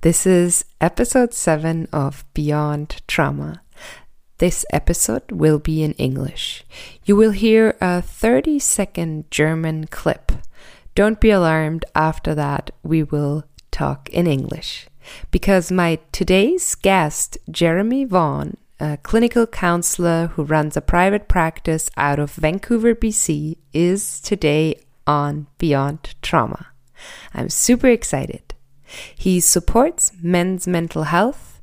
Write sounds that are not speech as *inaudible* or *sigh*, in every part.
This is episode 7 of Beyond Trauma. This episode will be in English. You will hear a 30 second German clip. Don't be alarmed, after that, we will talk in English. Because my today's guest, Jeremy Vaughan, a clinical counselor who runs a private practice out of Vancouver, BC, is today on Beyond Trauma. I'm super excited. He supports men's mental health,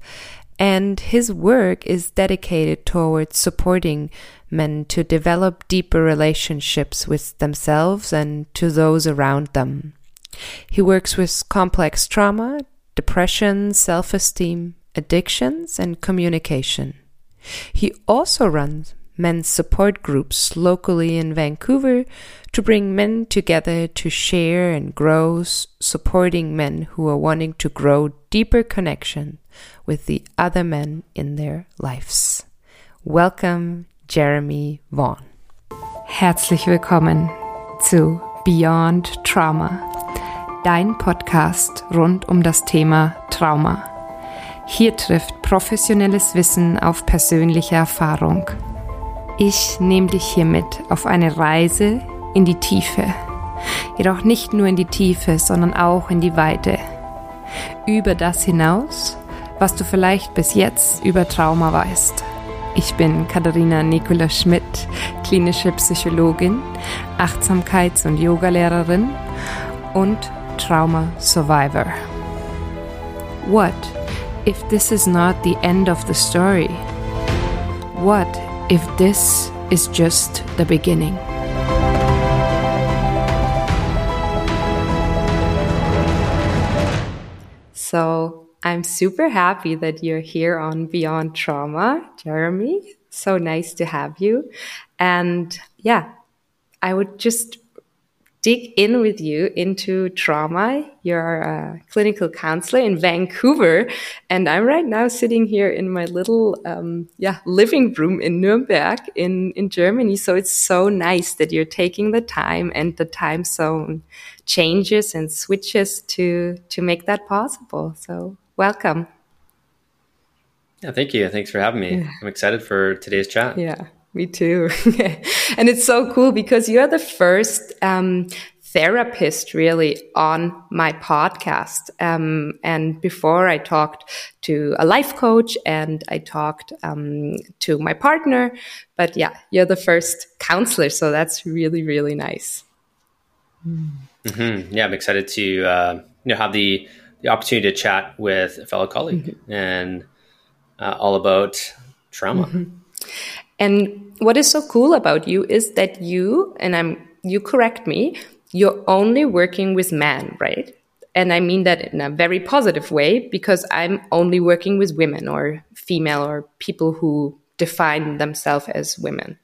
and his work is dedicated towards supporting men to develop deeper relationships with themselves and to those around them. He works with complex trauma, depression, self esteem, addictions, and communication. He also runs men's support groups locally in Vancouver to bring men together to share and grow, supporting men who are wanting to grow deeper connection with the other men in their lives. Welcome, Jeremy Vaughan. Herzlich willkommen zu Beyond Trauma, dein Podcast rund um das Thema Trauma. Hier trifft professionelles Wissen auf persönliche Erfahrung. Ich nehme dich hiermit auf eine Reise in die Tiefe. Jedoch nicht nur in die Tiefe, sondern auch in die Weite. Über das hinaus, was du vielleicht bis jetzt über Trauma weißt. Ich bin Katharina Nicola Schmidt, klinische Psychologin, Achtsamkeits- und Yogalehrerin und Trauma Survivor. What if this is not the end of the story? What if this is just the beginning. So I'm super happy that you're here on Beyond Trauma, Jeremy. So nice to have you. And yeah, I would just dig in with you into trauma. You're a clinical counselor in Vancouver, and I'm right now sitting here in my little um, yeah living room in Nuremberg in in Germany. So it's so nice that you're taking the time and the time zone changes and switches to to make that possible. So welcome. Yeah, thank you. Thanks for having me. Yeah. I'm excited for today's chat. Yeah. Me too. *laughs* and it's so cool because you're the first um, therapist really on my podcast. Um, and before I talked to a life coach and I talked um, to my partner. But yeah, you're the first counselor. So that's really, really nice. Mm-hmm. Yeah, I'm excited to uh, you know have the the opportunity to chat with a fellow colleague mm-hmm. and uh, all about trauma. Mm-hmm. And what is so cool about you is that you, and I'm, you correct me, you're only working with men, right? And I mean that in a very positive way because I'm only working with women or female or people who define themselves as women.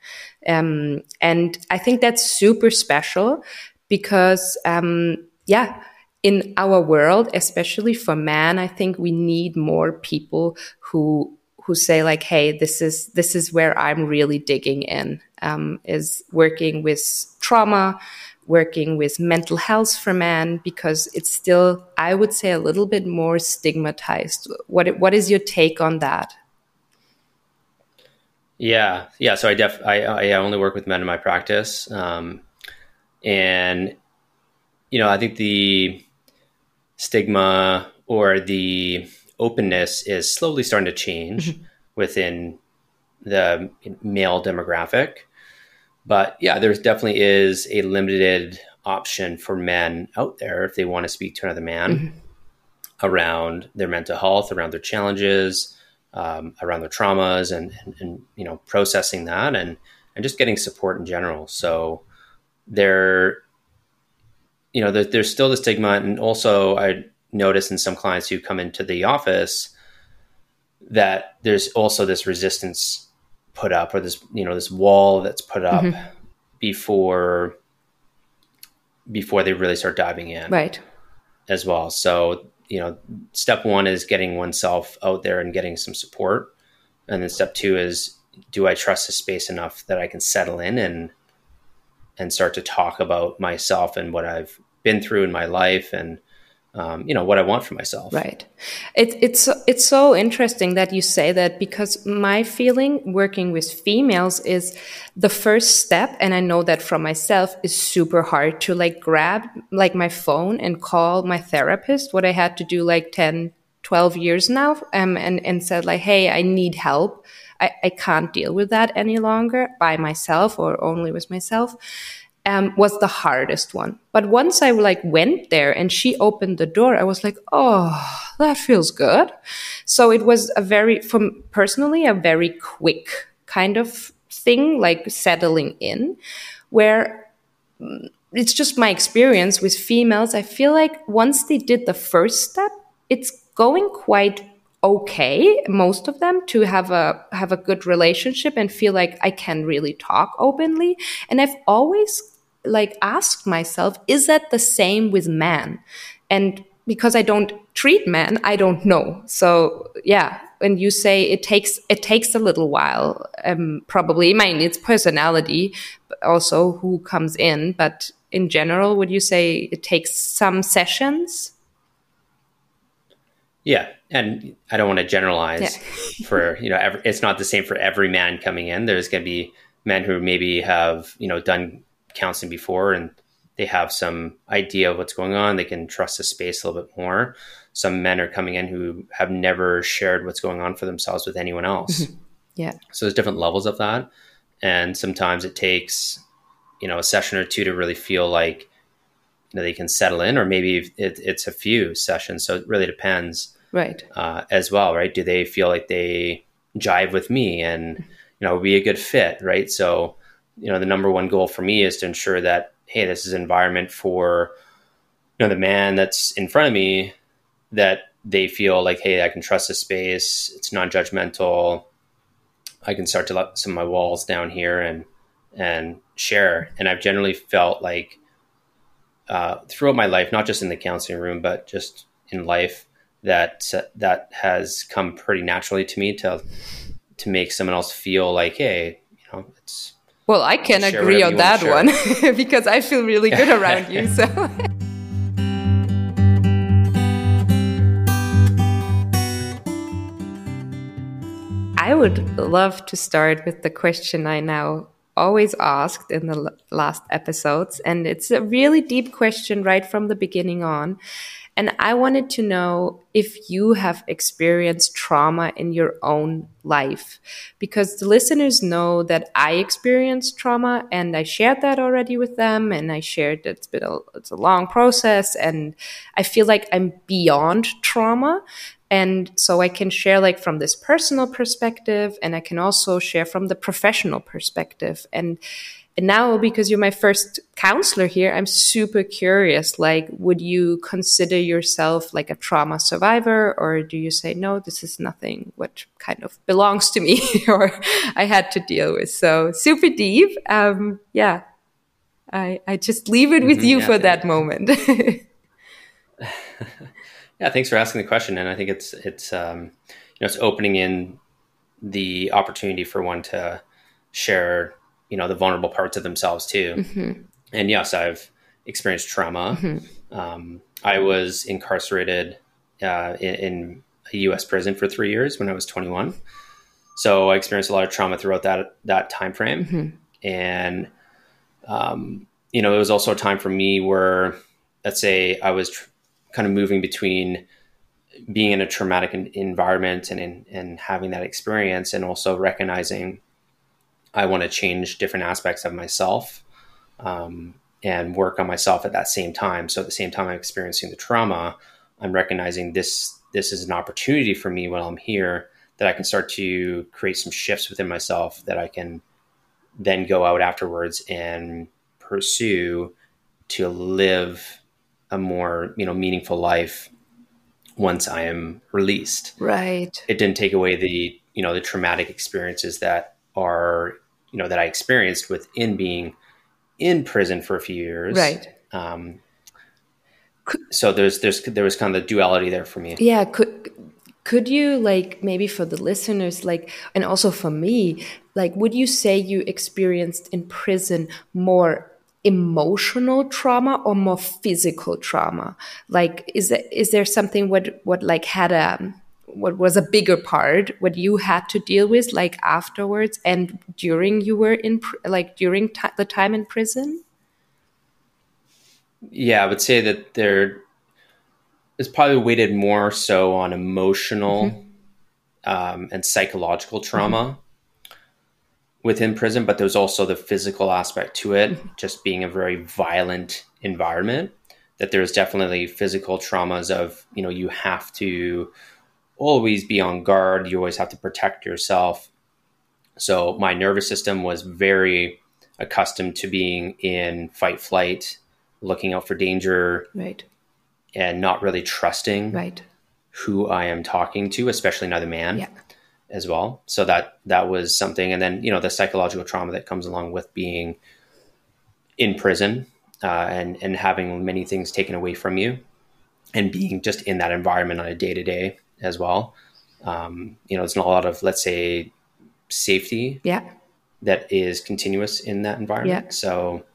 Um, and I think that's super special because, um, yeah, in our world, especially for men, I think we need more people who who say like, "Hey, this is this is where I'm really digging in." Um, is working with trauma, working with mental health for men because it's still, I would say, a little bit more stigmatized. What what is your take on that? Yeah, yeah. So I def I, I only work with men in my practice, um, and you know I think the stigma or the openness is slowly starting to change mm-hmm. within the male demographic. But yeah, there definitely is a limited option for men out there if they want to speak to another man mm-hmm. around their mental health, around their challenges, um, around their traumas, and, and, and you know processing that and and just getting support in general. So there, you know, there, there's still the stigma, and also I notice in some clients who come into the office that there's also this resistance put up or this you know this wall that's put up mm-hmm. before before they really start diving in right. as well. So you know step one is getting oneself out there and getting some support. And then step two is do i trust the space enough that i can settle in and and start to talk about myself and what i've been through in my life and um, you know what I want for myself. Right. It, it's it's so interesting that you say that because my feeling working with females is the first step, and I know that from myself is super hard to like grab like my phone and call my therapist. What I had to do like 10, 12 years now, um, and and said like, hey, I need help. I, I can't deal with that any longer by myself or only with myself um, was the hardest one. But once I like went there and she opened the door, I was like, oh, that feels good. So it was a very, from personally, a very quick kind of thing, like settling in, where mm, it's just my experience with females. I feel like once they did the first step, it's going quite okay most of them to have a have a good relationship and feel like I can really talk openly and I've always like asked myself, is that the same with men? And because I don't treat men, I don't know. So yeah, when you say it takes it takes a little while, um, probably. I mean, it's personality, but also who comes in. But in general, would you say it takes some sessions? Yeah, and I don't want to generalize yeah. *laughs* for you know every, it's not the same for every man coming in. There's going to be men who maybe have you know done counseling before and they have some idea of what's going on. They can trust the space a little bit more. Some men are coming in who have never shared what's going on for themselves with anyone else. Mm-hmm. Yeah. So there's different levels of that. And sometimes it takes, you know, a session or two to really feel like you know, they can settle in, or maybe it, it's a few sessions. So it really depends. Right. Uh, as well, right? Do they feel like they jive with me and, you know, be a good fit, right? So, you know the number one goal for me is to ensure that hey this is an environment for you know the man that's in front of me that they feel like hey i can trust the space. It's non-judgmental. I can start to let some of my walls down here and and share. And i've generally felt like uh, throughout my life not just in the counseling room but just in life that that has come pretty naturally to me to to make someone else feel like hey you know it's well, I can agree on that one *laughs* because I feel really good *laughs* around you. So. *laughs* I would love to start with the question I now always asked in the last episodes. And it's a really deep question right from the beginning on. And I wanted to know if you have experienced trauma in your own life, because the listeners know that I experienced trauma and I shared that already with them. And I shared that it's been a, it's a long process and I feel like I'm beyond trauma. And so I can share like from this personal perspective and I can also share from the professional perspective. And and now, because you're my first counselor here, I'm super curious. Like, would you consider yourself like a trauma survivor, or do you say, no, this is nothing what kind of belongs to me *laughs* or I had to deal with? So, super deep. Um, yeah. I, I just leave it with mm -hmm, you yeah, for that moment. *laughs* *laughs* yeah, thanks for asking the question. And I think it's, it's, um, you know, it's opening in the opportunity for one to share you know the vulnerable parts of themselves too. Mm-hmm. And yes, I've experienced trauma. Mm-hmm. Um, I was incarcerated uh, in, in, a U.S. prison for three years when I was 21. So I experienced a lot of trauma throughout that that time frame, mm-hmm. and um, you know it was also a time for me where, let's say, I was tr- kind of moving between being in a traumatic environment and in, and having that experience, and also recognizing I want to change different aspects of myself um, and work on myself at that same time. So at the same time I'm experiencing the trauma, I'm recognizing this this is an opportunity for me while I'm here that I can start to create some shifts within myself that I can then go out afterwards and pursue to live a more you know meaningful life once I am released. Right. It didn't take away the you know the traumatic experiences that are you know that I experienced within being in prison for a few years. Right. Um, so there's there's there was kind of the duality there for me. Yeah. Could could you like maybe for the listeners like and also for me like would you say you experienced in prison more emotional trauma or more physical trauma? Like, is there, is there something what what like had a what was a bigger part what you had to deal with like afterwards and during you were in like during the time in prison? Yeah, I would say that there is probably weighted more so on emotional mm-hmm. um, and psychological trauma. Mm-hmm within prison, but there's also the physical aspect to it, mm-hmm. just being a very violent environment. That there's definitely physical traumas of, you know, you have to always be on guard, you always have to protect yourself. So my nervous system was very accustomed to being in fight flight, looking out for danger. Right. And not really trusting right. who I am talking to, especially another man. Yeah as well. So that that was something, and then you know the psychological trauma that comes along with being in prison uh, and and having many things taken away from you, and being just in that environment on a day to day as well. Um, you know, it's not a lot of let's say safety. Yeah. That is continuous in that environment. Yeah. So,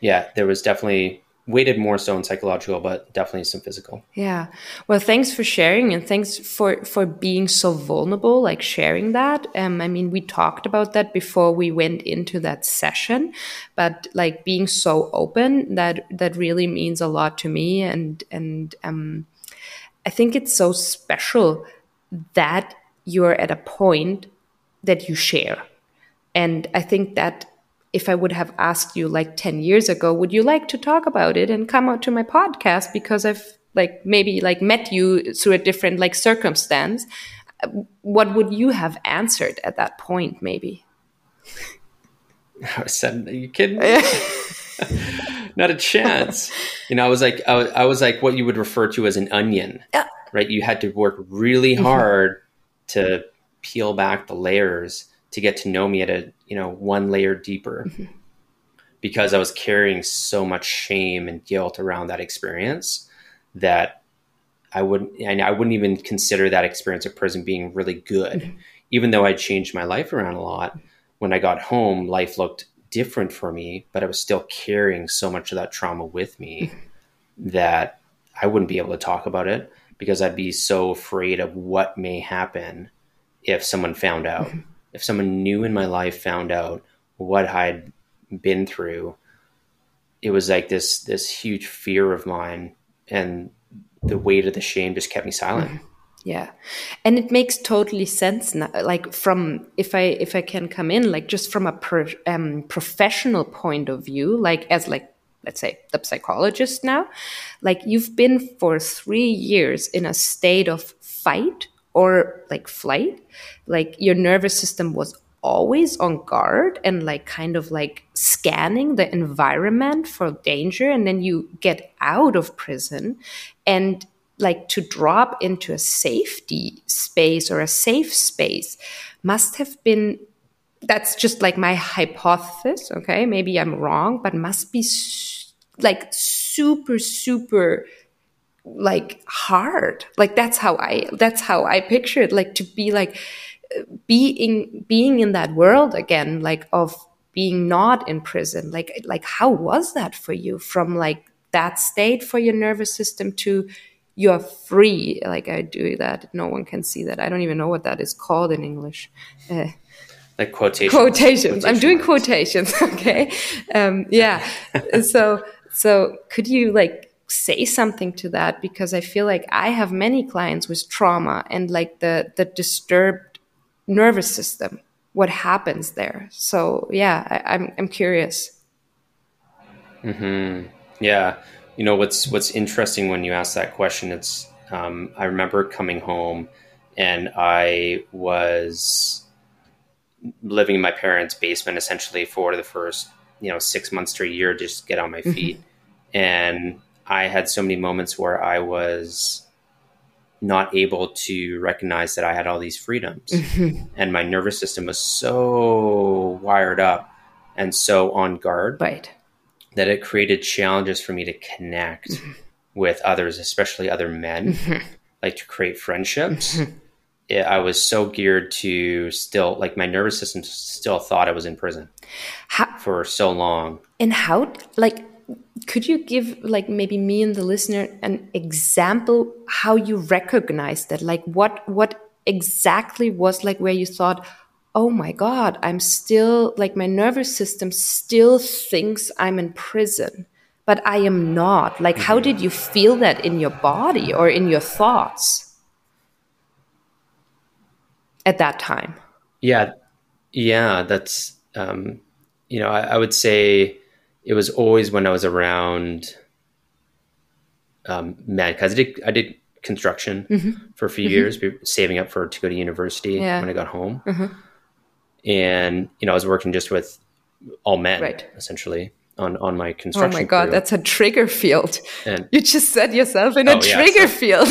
yeah, there was definitely weighted more so in psychological, but definitely some physical. Yeah. Well, thanks for sharing and thanks for for being so vulnerable, like sharing that. Um, I mean, we talked about that before we went into that session, but like being so open that that really means a lot to me, and and um, I think it's so special that you're at a point that you share. And I think that if I would have asked you like 10 years ago, would you like to talk about it and come out to my podcast because I've like maybe like met you through a different like circumstance, what would you have answered at that point maybe? I *laughs* said, are you kidding me? *laughs* Not a chance. *laughs* You know, I was like, I was, I was, like what you would refer to as an onion, yeah. right? You had to work really mm-hmm. hard mm-hmm. to peel back the layers to get to know me at a you know one layer deeper mm-hmm. because I was carrying so much shame and guilt around that experience that I wouldn't and I wouldn't even consider that experience of prison being really good, mm-hmm. even though I changed my life around a lot. When I got home, life looked different for me, but I was still carrying so much of that trauma with me mm-hmm. that I wouldn't be able to talk about it because I'd be so afraid of what may happen if someone found out. Mm-hmm if someone new in my life found out what I'd been through, it was like this this huge fear of mine, and the weight of the shame just kept me silent. Yeah, and it makes totally sense now. Like from if I if I can come in, like just from a pro, um, professional point of view, like as like let's say the psychologist now, like you've been for three years in a state of fight or like flight, like your nervous system was always on guard and like kind of like scanning the environment for danger and then you get out of prison and like to drop into a safety space or a safe space must have been that's just like my hypothesis okay? Maybe i'm wrong but must be su- like super super like hard. Like that's how i that's how i picture it like to be like being being in that world again like of being not in prison. Like like how was that for you from like that state for your nervous system to you're free like i do that no one can see that i don't even know what that is called in english uh, like quotations quotations i'm doing marks. quotations *laughs* okay um, yeah *laughs* so so could you like say something to that because I feel like I have many clients with trauma and like the the disturbed nervous system. What happens there? So yeah, I, am I'm, I'm curious. Hmm. Yeah. You know what's what's interesting when you ask that question? It's um, I remember coming home and I was living in my parents' basement essentially for the first you know six months to a year just get on my mm-hmm. feet mm-hmm. and I had so many moments where I was not able to recognize that I had all these freedoms. Mm-hmm. And my nervous system was so wired up and so on guard right. That it created challenges for me to connect mm-hmm. with others, especially other men, mm-hmm. like to create friendships. Mm-hmm. it, I was so geared to still like my nervous system still thought I was in prison How, for so long. and how, like, could you give, like, maybe me and the listener an example how you recognized that? Like, what, what exactly was like where you thought, oh my God, I'm still, like, my nervous system still thinks I'm in prison, but I am not. Like, how did you feel that in your body or in your thoughts? at that time? Yeah, yeah, that's um, you know, I, I, would say it was always when I was around um, men because I did I did construction mm-hmm. for a few mm-hmm. years, saving up for to go to university yeah. when I got home, mm-hmm. And you know, I was working just with all men, right. essentially. On, on my construction. Oh my god, crew. that's a trigger field. And, you just set yourself in oh, a trigger yeah, so, *laughs* field.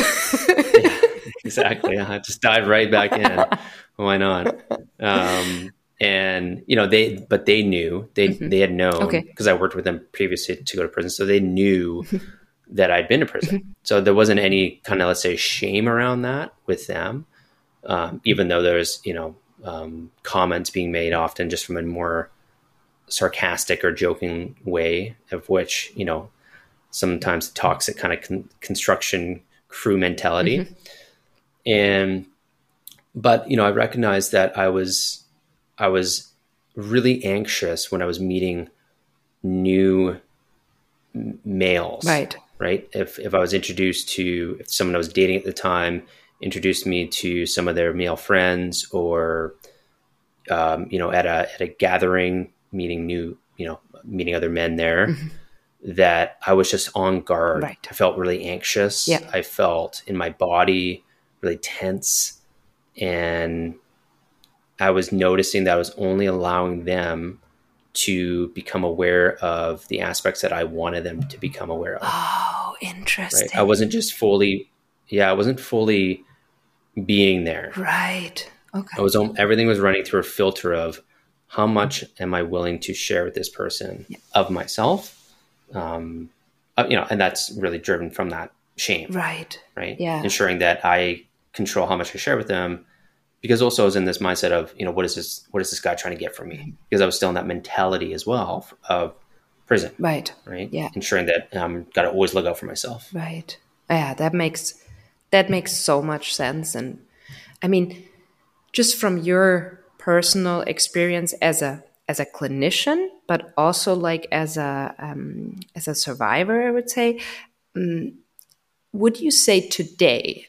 *laughs* yeah exactly. I just dive right back in. *laughs* Why not? Um, and you know they, but they knew they mm-hmm. they had known because okay. I worked with them previously to go to prison, so they knew that I'd been to prison. Mm-hmm. So there wasn't any kind of let's say shame around that with them, um, even though there's you know um, comments being made often just from a more sarcastic or joking way, of which you know sometimes toxic kind of con- construction crew mentality. Mm-hmm. And but you know i recognized that i was i was really anxious when i was meeting new males. Right. Right? If if i was introduced to if someone i was dating at the time introduced me to some of their male friends or um, you know at a at a gathering meeting new you know meeting other men there mm-hmm. that i was just on guard right. i felt really anxious yeah. i felt in my body really tense and I was noticing that I was only allowing them to become aware of the aspects that I wanted them to become aware of. Oh, interesting. Right? I wasn't just fully, yeah, I wasn't fully being there. Right. Okay. I was everything was running through a filter of how much am I willing to share with this person yeah. of myself, um, uh, you know, and that's really driven from that shame. Right. Right. Yeah. Ensuring that I control how much I share with them. Because also I was in this mindset of, you know, what is this what is this guy trying to get from me? Because I was still in that mentality as well of prison. Right. Right. Yeah. Ensuring that I'm um, gotta always look out for myself. Right. Yeah, that makes that makes so much sense. And I mean, just from your personal experience as a as a clinician, but also like as a um, as a survivor, I would say. Um, would you say today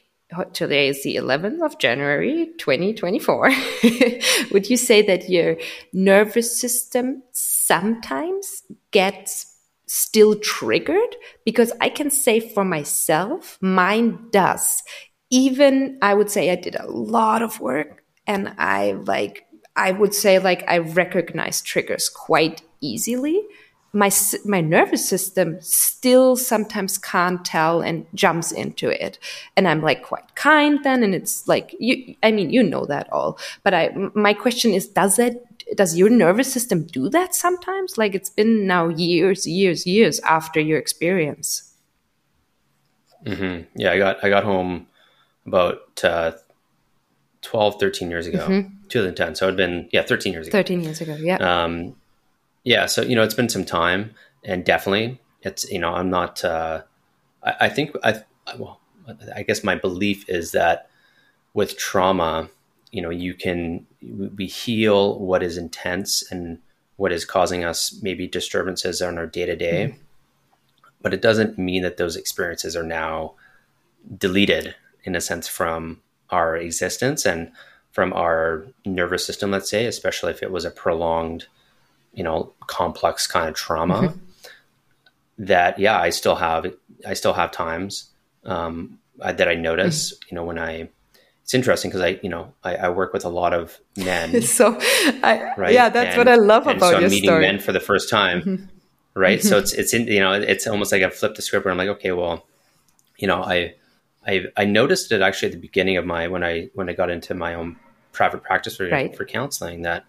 today is the 11th of January 2024. *laughs* Would you say that your nervous system sometimes gets still triggered? Because I can say for myself, mine does. Even I would say I did a lot of work and I like, I would say like I recognize triggers quite easily my my nervous system still sometimes can't tell and jumps into it and i'm like quite kind then and it's like you i mean you know that all but i my question is does that does your nervous system do that sometimes like it's been now years years years after your experience mm-hmm. yeah i got i got home about uh, 12 13 years ago mm-hmm. 2010 so it'd been yeah 13 years ago 13 years ago yeah um yeah, so you know, it's been some time, and definitely, it's you know, I'm not. Uh, I, I think I well, I guess my belief is that with trauma, you know, you can we heal what is intense and what is causing us maybe disturbances on our day to day, but it doesn't mean that those experiences are now deleted in a sense from our existence and from our nervous system. Let's say, especially if it was a prolonged you know complex kind of trauma mm-hmm. that yeah i still have i still have times um, I, that i notice mm-hmm. you know when i it's interesting because i you know I, I, work with a lot of men *laughs* so I, right yeah that's and, what i love about so I'm your meeting story. men for the first time mm-hmm. right so mm-hmm. it's it's in you know it's almost like i flipped the script where i'm like okay well you know i I, I noticed it actually at the beginning of my when I when I got into my own private practice for right. for counseling that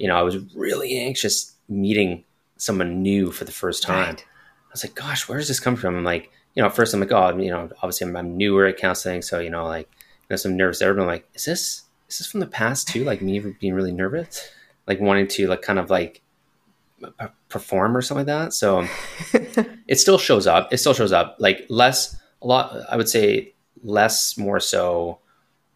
you know, I was really anxious meeting someone new for the first time. Right. I was like, gosh, where does this come from? I'm like, you know, at first I'm like, oh, you know, obviously I'm, I'm newer at counseling. So, you know, like, and some nervous there, I'm like, is this is this from the past too? Like me being really nervous, like wanting to like kind of like perform or something like that. So *laughs* it still shows up. It still shows up like less a lot. I would say less more so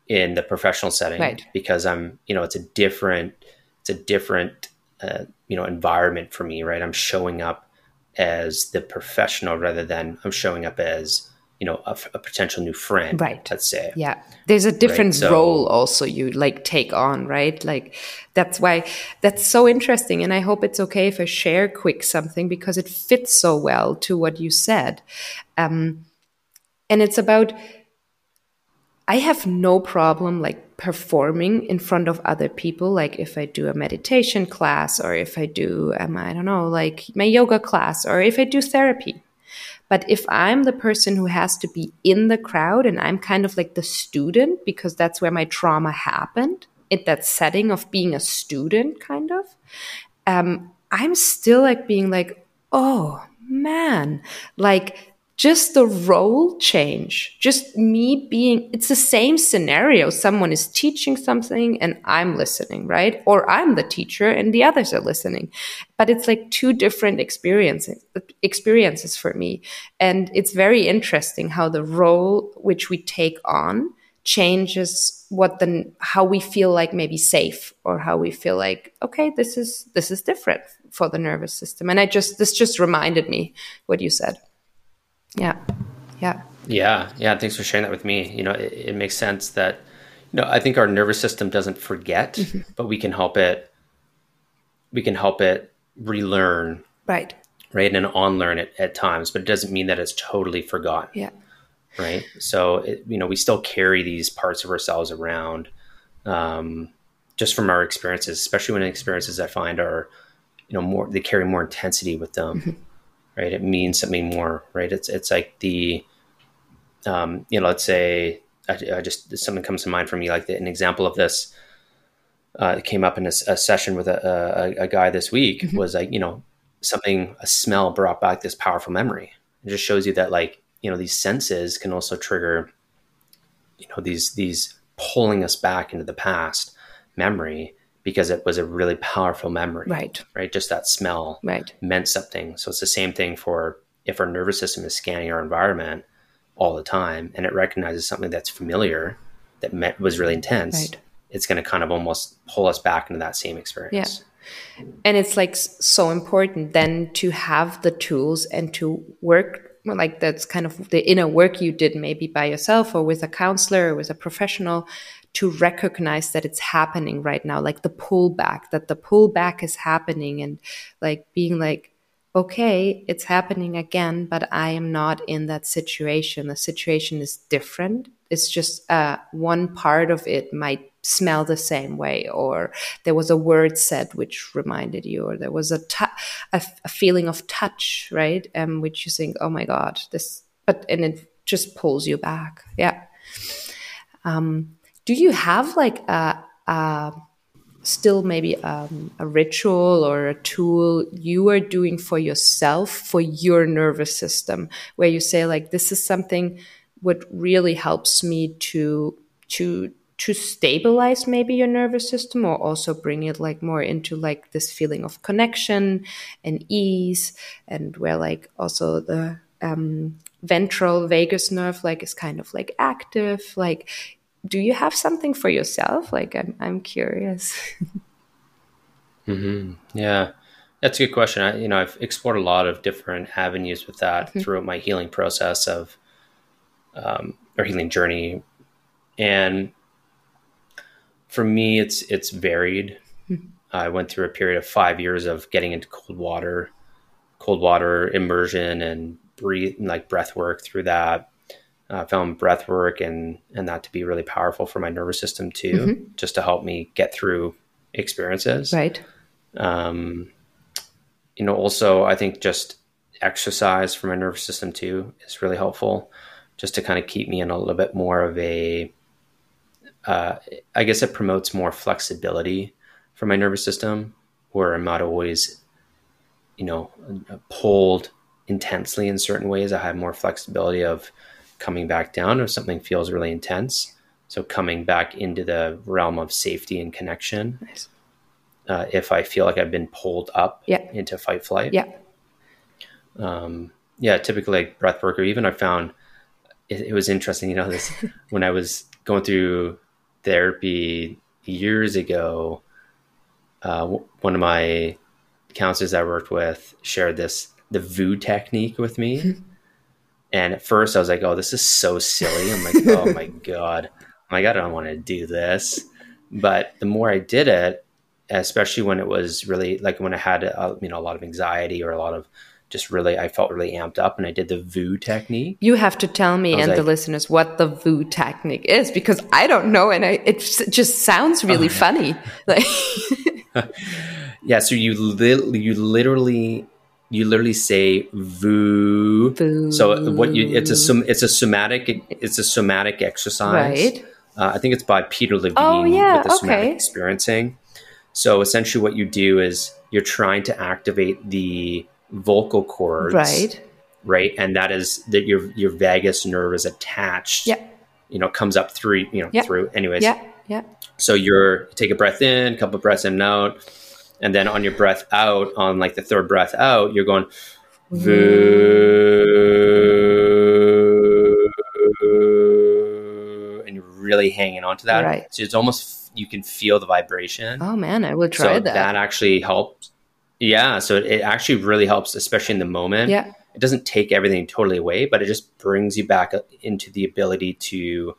in the professional setting right. because I'm you know it's a different it's a different uh, you know environment for me. Right, I'm showing up as the professional rather than I'm showing up as you know a, a, potential new friend right. let's say. Yeah. There's a different right? so, role also you like take on right? Like that's why that's so interesting and i hope it's okay if i share quick something because it fits so well to what you said. Um, and it's about i have no problem like performing in front of other people like if i do a meditation class or if i do um, i don't know like my yoga class or if i do therapy but if I'm the person who has to be in the crowd and I'm kind of like the student because that's where my trauma happened, in that setting of being a student, kind of, um, I'm still like being like, oh man, like just the role change, just me being, it's the same scenario. Someone is teaching something and I'm listening, right? Or I'm the teacher and the others are listening. But it's like two different experiences, experiences for me. And it's very interesting how the role which we take on changes what the, how we feel like maybe safe or how we feel like, okay, this is, this is different for the nervous system. And I just, this just reminded me what you said. Yeah. Yeah. Yeah. Yeah. Thanks for sharing that with me. You know, it, it makes sense that, you know, I think our nervous system doesn't forget, mm-hmm. but we can help it, we can help it relearn. Right. Right. And unlearn it at times, but it doesn't mean that it's totally forgotten. Yeah. Right. So, it, you know, we still carry these parts of ourselves around um, just from our experiences, especially when experiences I find are, you know, more, they carry more intensity with them. Mm-hmm right? It means something more, right? It's it's like the, um, you know, let's say I, I just something comes to mind for me, like the, an example of this. Uh, came up in a, a session with a, a, a, guy this week mm-hmm. was like you know something a smell brought back this powerful memory it just shows you that like you know these senses can also trigger you know these these pulling us back into the past memory because it was a really powerful memory. Right. Right. Just that smell right. meant something. So it's the same thing for if our nervous system is scanning our environment all the time and it recognizes something that's familiar that met, was really intense, right. it's going to kind of almost pull us back into that same experience. Yeah. And it's like so important then to have the tools and to work like that's kind of the inner work you did maybe by yourself or with a counselor or with a professional to recognize that it's happening right now, like the pullback, that the pullback is happening and like being like, okay, it's happening again, but I am not in that situation. The situation is different. It's just uh, one part of it might smell the same way, or there was a word said which reminded you, or there was a, a, a feeling of touch, right? Um, which you think, oh my God, this, but, and it just pulls you back. Yeah. Um, do you have like a, a still maybe um, a ritual or a tool you are doing for yourself for your nervous system where you say like this is something what really helps me to to to stabilize maybe your nervous system or also bring it like more into like this feeling of connection and ease and where like also the um, ventral vagus nerve like is kind of like active like do you have something for yourself? Like, I'm, I'm curious. *laughs* mm-hmm. Yeah, that's a good question. I, you know, I've explored a lot of different avenues with that mm-hmm. throughout my healing process of, um, or healing journey. And for me, it's, it's varied. Mm-hmm. I went through a period of five years of getting into cold water, cold water immersion and breathe, like breath work through that uh, found breath work and and that to be really powerful for my nervous system too, mm-hmm. just to help me get through experiences. Right. Um, you know, also I think just exercise for my nervous system too is really helpful, just to kind of keep me in a little bit more of a. Uh, I guess it promotes more flexibility for my nervous system, where I'm not always, you know, pulled intensely in certain ways. I have more flexibility of coming back down if something feels really intense. So coming back into the realm of safety and connection. Nice. Uh, if I feel like I've been pulled up Yeah. into fight flight. Yeah. Um, yeah, typically like breath work or even I found it, it was interesting, you know, this *laughs* when I was going through therapy years ago, uh, one of my counselors I worked with shared this, the Voo technique with me. *laughs* and at first I was like, oh, this is so silly. I'm like, oh my *laughs* God. I'm like, I don't want to do this. But the more I did it, especially when it was really like when I had, uh, you know, a lot of anxiety or a lot of just really, I felt really amped up and I did the Voo technique. You have to tell me and the listeners what the Voo technique is because I don't know and I, it just sounds really funny. *laughs* Like, *laughs* Yeah. So you, li- you literally, you literally say Voo. Voo. So what you, it's a, som- it's a somatic, it's a somatic exercise. right? Uh, I think it's by Peter Levine Oh, yeah, with the somatic experiencing. So essentially, what you do is you're trying to activate the vocal cords, Right. Right, and that is that your your vagus nerve is attached. Yeah. You know, comes up through. You know, Yeah. through. Anyways, Yeah. Yeah. so you're you take a breath in, a couple breaths in and out, and then on your breath out, on like the third breath out, you're going and you're really hanging on to that. Right. So it's almost you can feel the vibration. Oh man, I would try that. so that. actually helps. Yeah, so it, it actually really helps, especially in the moment. Yeah. It doesn't take everything totally away, but it just brings you back into the ability to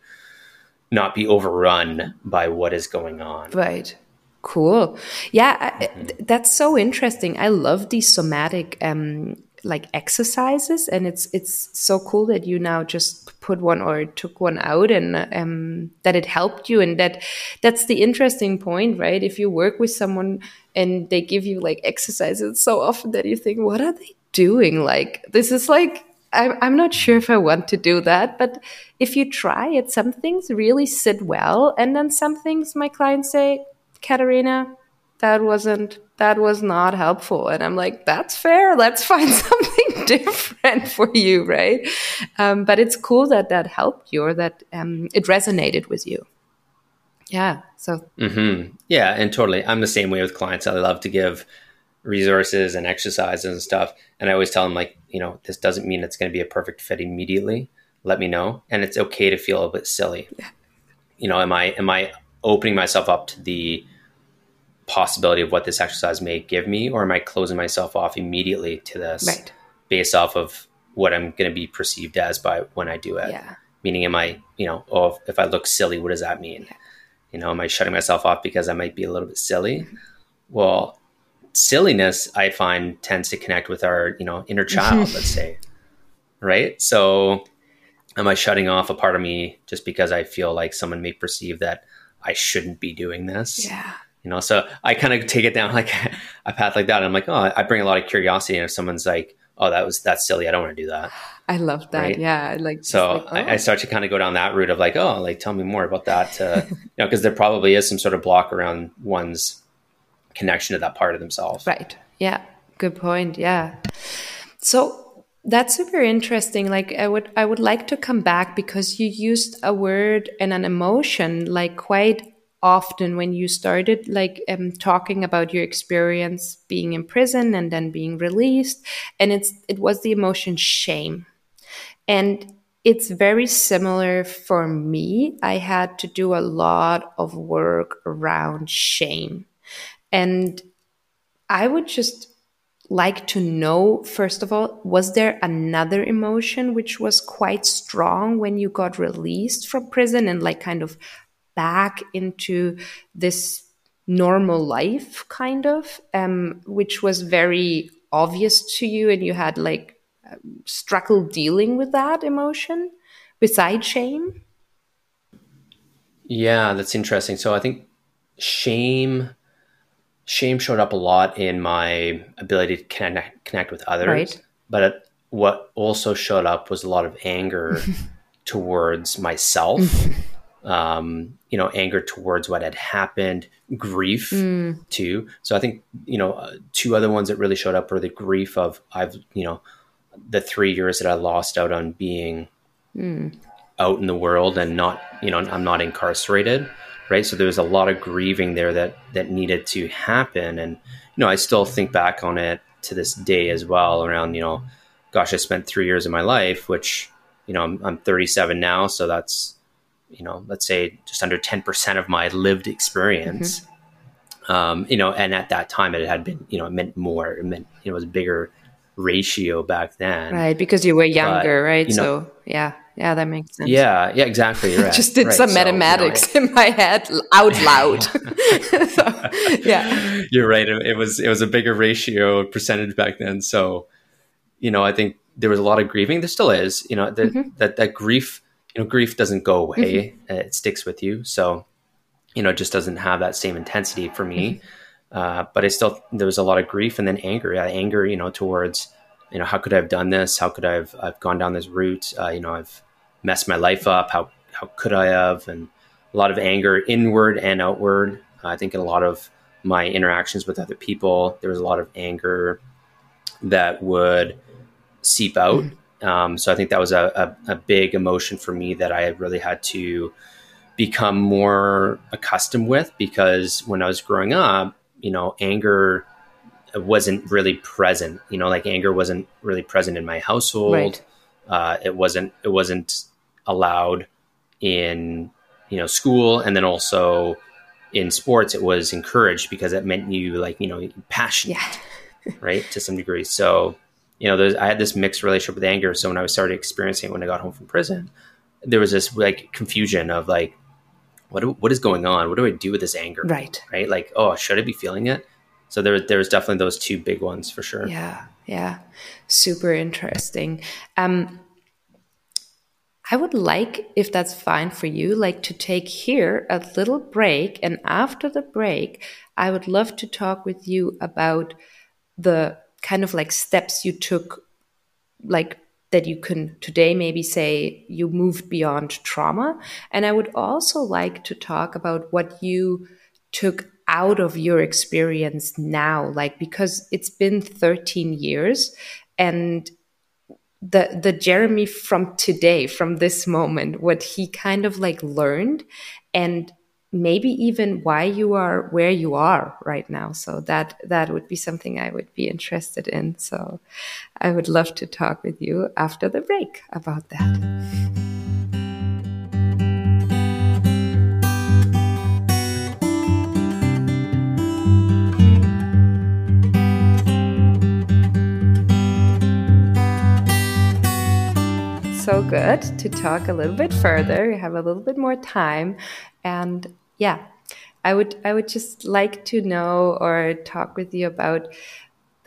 not be overrun by what is going on. Right. Cool. Yeah, I- that's so interesting. I love these somatic um like exercises and it's it's so cool that you now just put one or took one out and um that it helped you and that that's the interesting point, right? If you work with someone and they give you like exercises so often that you think what are they doing? Like this is like I'm, I'm not sure if I want to do that, but if you try it, some things really sit well. And then some things my clients say, Katharina, that wasn't, that was not helpful. And I'm like, that's fair. Let's find *laughs* something different for you, right? Um, but it's cool that that helped you or that um, it resonated with you. Yeah. So, hmm Yeah, and totally. I'm the same way with clients. I love to give resources and exercises and stuff. And I always tell them, like, you know, this doesn't mean it's going to be a perfect fit immediately. Let me know. And it's okay to feel a bit silly. You know, am I am I opening myself up to the possibility of what this exercise may give me, or am I closing myself off immediately to this right. based off of what I'm going to be perceived as by when I do it? Yeah. Meaning, am I, you know, oh, if I look silly, what does that mean? You know, am I shutting myself off because I might be a little bit silly? Mm-hmm. Well, silliness, I find, tends to connect with our, you know, inner child, *laughs* let's say. Right? So, am I shutting off a part of me just because I feel like someone may perceive that I shouldn't be doing this? Yeah. You know, so I kind of take it down *laughs* like a path like that. And I'm like, oh, I bring a lot of curiosity. And if someone's like, oh, that was, that's silly, I don't want to do that. I love that. Right. Yeah. Like, So like, I, I oh. start to kind of go down that route of like, oh, like tell me more about that, uh, *laughs* you know, because there probably is some sort of block around one's connection to that part of themselves. Right. Yeah. Good point. Yeah. So that's super interesting. Like I would I would like to come back because you used a word and an emotion like quite often when you started like um, talking about your experience being in prison and then being released and it's it was the emotion shame. And it's very similar for me. I had to do a lot of work around shame. And I would just like to know, first of all, was there another emotion which was quite strong when you got released from prison and like kind of back into this normal life, kind of, um, which was very obvious to you and you had like um, struggle dealing with that emotion besides shame? Yeah, that's interesting. So I think shame, shame showed up a lot in my ability to connect, connect with others. Right. But what also showed up was a lot of anger *laughs* towards myself. *laughs* um, you know, anger towards what had happened, grief too. So I think you know, uh, two other ones that really showed up were the grief of I've you know, the three years that I lost out on being out in the world and not, you know, I'm not incarcerated, right? So there was a lot of grieving there that that needed to happen, and you know, I still think back on it to this day as well. Around, you know, gosh, I spent three years of my life, which you know, I'm, I'm 37 now, so that's you know, let's say just under 10% of my lived experience. Mm-hmm. Um, you know, and at that time it had been, you know, it meant more. It meant, you know, it was a bigger ratio back then. Right, because you were younger, but, right? You know, so yeah, yeah, that makes sense. Yeah, yeah, exactly. *laughs* Right. Just did right. some so, mathematics you know, in my head out loud. *laughs* *laughs* so, yeah, you're right. It, it, was it was a bigger ratio percentage back then. So, you know, I think there was a lot of grieving. There still is. You know, that mm-hmm. that that grief. You know, grief doesn't go away. Mm-hmm. It sticks with you. So, you know, it just doesn't have that same intensity for me. Mm-hmm uh, but I still there was a lot of grief and then anger. Yeah, anger, you know, towards you know how could I have done this? How could I have I've gone down this route? Uh, you know, I've messed my life up. How how could I have? And a lot of anger, inward and outward. Uh, I think in a lot of my interactions with other people, there was a lot of anger that would seep out. Mm-hmm. Um, so I think that was a, a, a big emotion for me that I really had to become more accustomed with because when I was growing up, you know, anger wasn't really present. You know, like anger wasn't really present in my household. Right. Uh, it wasn't. It wasn't allowed in you know school, and then also in sports, it was encouraged because it meant you like you know passionate, yeah. *laughs* right, to some degree. So you know, I had this mixed relationship with anger. So when I was started experiencing it when I got home from prison, there was this like confusion of like what do, what is going on? What do I do with this anger? Right. Right. Like, oh, should I be feeling it? So there, there was definitely those two big ones for sure. Yeah. Yeah. Super interesting. Um, I would like, if that's fine for you, like to take here a little break. And after the break, I would love to talk with you about the kind of like steps you took, like that you can today maybe say you moved beyond trauma. And I would also like to talk about what you took out of your experience now, like because it's been 13 years and the the Jeremy from today, from this moment, what he kind of like learned and maybe even why you are where you are right now so that that would be something i would be interested in so i would love to talk with you after the break about that so good to talk a little bit further. We have a little bit more time. And yeah, I would I would just like to know or talk with you about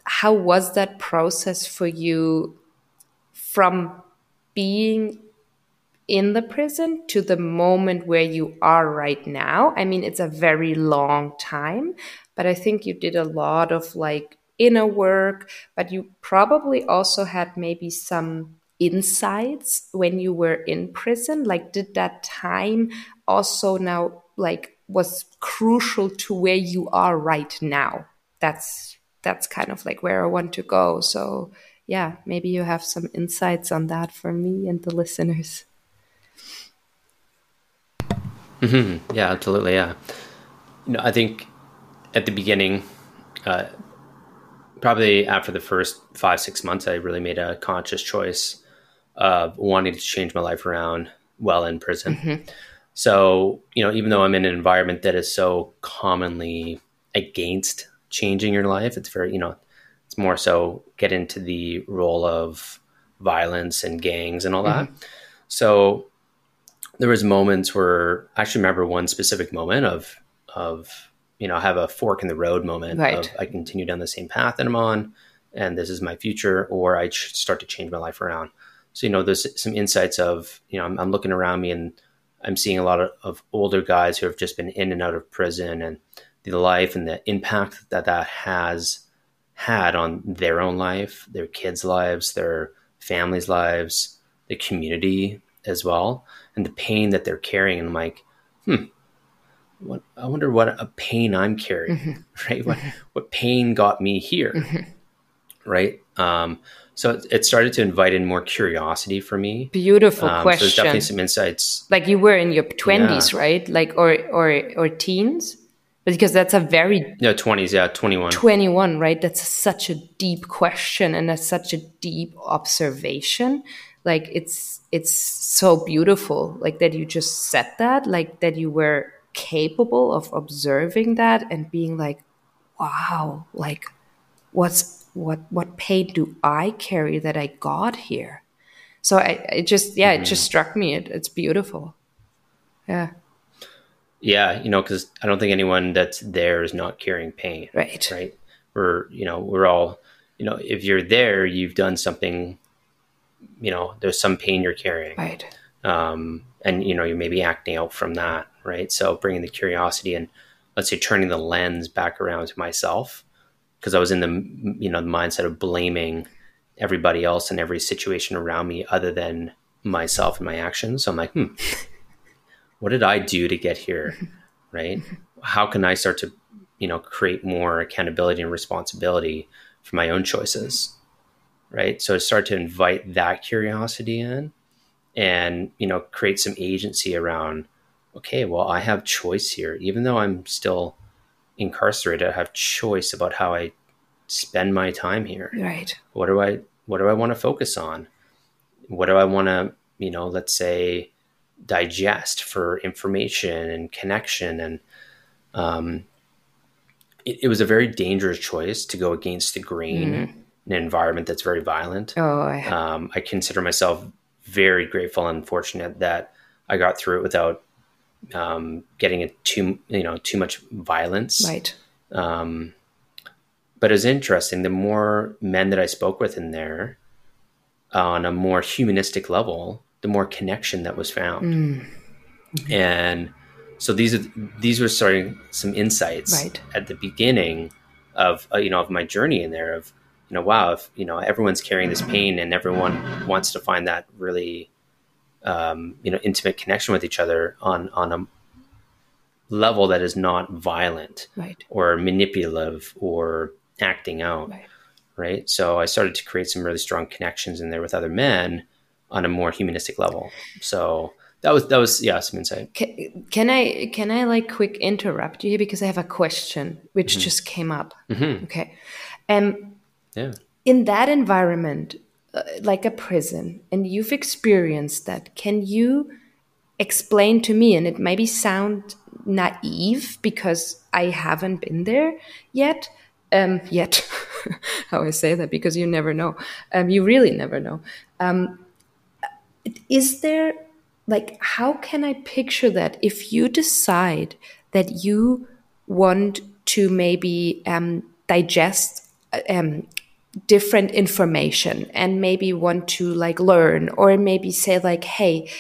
how was that process for you from being in the prison to the moment where you are right now. I mean, it's a very long time, but I think you did a lot of like inner work, but you probably also had maybe some insights when you were in prison. Like, did that time also now like was crucial to where you are right now. That's that's kind of like where i want to go. So yeah maybe you have some insights on that for me and the listeners. Mm-hmm. yeah absolutely yeah. You know i think at the beginning uh, probably after the first five six months i really made a conscious choice of wanting to change my life around while in prison. Mm-hmm. So, you know, even though I'm in an environment that is so commonly against changing your life, it's very, you know, it's more so get into the role of violence and gangs and all that. Mm-hmm. So there was moments where I actually remember one specific moment of of you know, I have a fork in the road moment right. of I continue down the same path that I'm on and this is my future or I start to change my life around. So, you know, there's some insights of, you know, I'm, I'm looking around me and I'm seeing a lot of, of, older guys who have just been in and out of prison and the life and the impact that that has had on their own life, their kids' lives, their families' lives, the community as well, and the pain that they're carrying. And I'm like, hmm, what, I wonder what a pain I'm carrying, mm-hmm. *laughs* right? What, what pain got me here, mm-hmm. Right? Um, so it, it started to invite in more curiosity for me. Beautiful Um, so question. there's definitely some insights. like you were in your 20s, right? Like or or or teens? Because that's a very Yeah, twenties. Yeah, twenty one. 21, right? That's such a deep question and that's such a deep observation. Like it's it's so beautiful like that you just said that, like that you were capable of observing that and being like, wow, like what's what what pain do I carry that I got here? So I it just yeah, it just struck me. It, it's beautiful. Yeah. Yeah, you know, because I don't think anyone that's there is not carrying pain. Right. Right. We're you know we're all you know if you're there, you've done something. You know, there's some pain you're carrying. Right. um, and you know you may be acting out from that right so bringing the curiosity and let's say turning the lens back around to myself because i was in the you know the mindset of blaming everybody else and every situation around me other than myself and my actions. So i'm like hmm *laughs* what did i do to get here? *laughs* Right? How can i start to you know create more accountability and responsibility for my own choices? Right? So I start to invite that curiosity in and you know create some agency around okay well i have choice here even though i'm still incarcerated i have choice about how i spend my time here. Right. what do i what do i want to focus on? What do i want to you know let's say digest for information and connection and um it, it was a very dangerous choice to go against the grain in an environment that's very violent. Oh, I um, I consider myself very grateful and fortunate that I got through it without um, getting it too you know too much violence. right. Um, but it was interesting. The more men that I spoke with in there, on a more humanistic level, the more connection that was found. And so these are these were starting some insights Right. at the beginning of uh, you know of my journey in there of you know wow if you know everyone's carrying this pain and everyone wants to find that really um, you know intimate connection with each other on on a level that is not violent Right. or manipulative or acting out. Right. right? So i started to create some really strong connections in there with other men on a more humanistic level. So that was that was yeah some insight. Can, can I can I like quick interrupt you here? Because I have a question which just came up. Okay, um, yeah. in that environment, uh, like a prison, and you've experienced that, can you explain to me? And it maybe sound naive because I haven't been there yet. Um, yet, *laughs* how I say that because you never know. Um, you really never know. Um, is there like how can i picture that if you decide that you want to maybe um, digest uh, um, different information and maybe want to like learn or maybe say like hey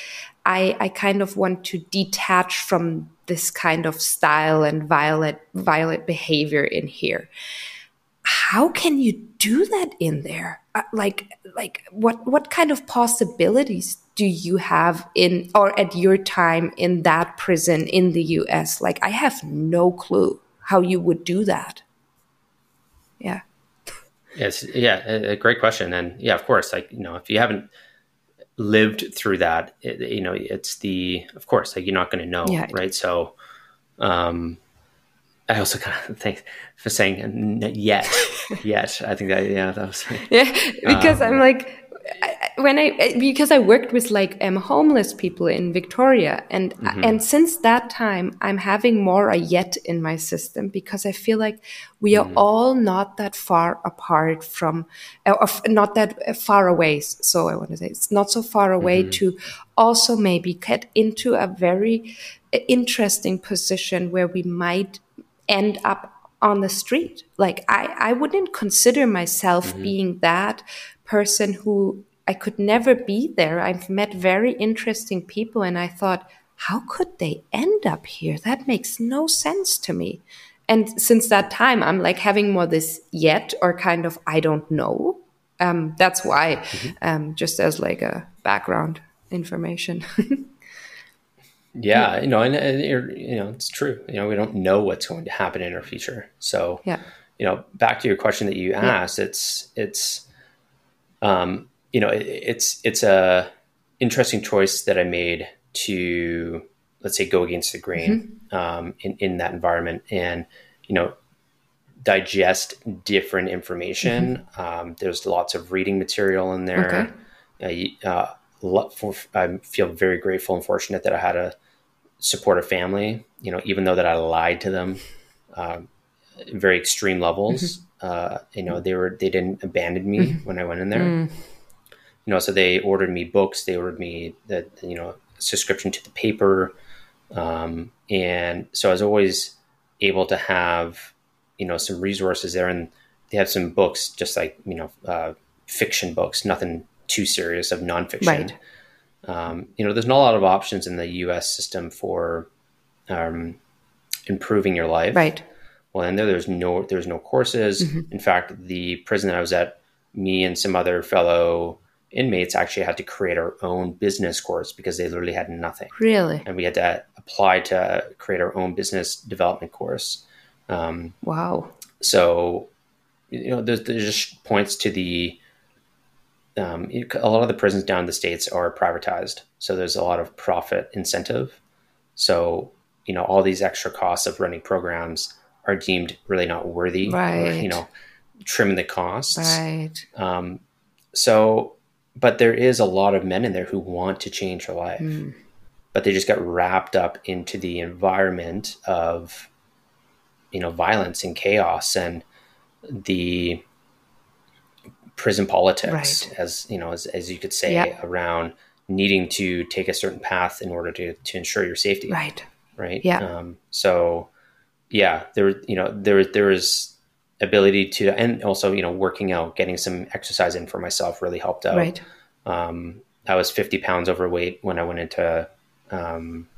i i kind of want to detach from this kind of style and violent violent behavior in here. How can you do that in there? Uh, like like what what kind of possibilities do you have in or at your time in that prison in the US like I have no clue how you would do that. Yeah Yes, yeah, a, great question, and yeah, of course, like you know, if you haven't lived through that, it, you know, it's the of course, like you're not going to know, Yeah. right? So, um, I also kind of *laughs* think for saying yet, *laughs* yet, I think that yeah, that was yeah *laughs* because i'm like I- when i eh, because i worked with like um, homeless people in victoria and uh, mm-hmm. and since that time i'm having more a yet in my system because i feel like we are mm-hmm. all not that far apart from uh, of not that eh, far away so i want to say it's not so far away mm-hmm. to also maybe get into a very interesting position where we might end up on the street. Like I, I wouldn't consider myself being that person who I could never be there. I've met very interesting people and I thought, how could they end up here? That makes no sense to me. And since that time, I'm like having more this yet or kind of I don't know. Um, that's why, um, just as like a background information. *laughs* yeah, you know, and, and you're, you know, it's true. You know, we don't know what's going to happen in our future, so yeah. you know, back to your question that you asked, yeah. it's it's um, you know, it, it's it's a interesting choice that I made to let's say go against the grain mm-hmm. um, in in that environment, and you know, digest different information. Mm-hmm. Um, there's lots of reading material in there. Okay. Uh, uh, I feel very grateful and fortunate that I had a supportive family. You know, even though that I lied to them, um, very extreme levels. Mm-hmm. Uh, you know, they were they didn't abandon me mm-hmm. when I went in there. You know, so they ordered me books. They ordered me the you know subscription to the paper, um, and so I was always able to have you know some resources there, and they have some books just like you know uh, fiction books, nothing too serious of nonfiction. Right. Um, you know, there's not a lot of options in the U.S. system for um, improving your life. Right. Well, and there, there's no there's no courses. Mm-hmm. In fact, the prison that I was at, me and some other fellow inmates actually had to create our own business course because they literally had nothing. Really? And we had to apply to create our own business development course. Um, wow. So, you know, there's, there's just points to the um, a lot of the prisons down in the states are privatized, so there's a lot of profit incentive. So you know all these extra costs of running programs are deemed really not worthy. Right. Or, you know, trimming the costs. Right. Um, so, but there is a lot of men in there who want to change their life, mm. but they just got wrapped up into the environment of you know violence and chaos and the prison politics, right. as you know, as, as you could say, yep. around needing to take a certain path in order to to ensure your safety. Right. Right. Yeah. Um, so, yeah, there, you know, there there is ability to, and also, you know, working out, getting some exercise in for myself really helped out. Right. Um, I was 50 pounds overweight when I went into um,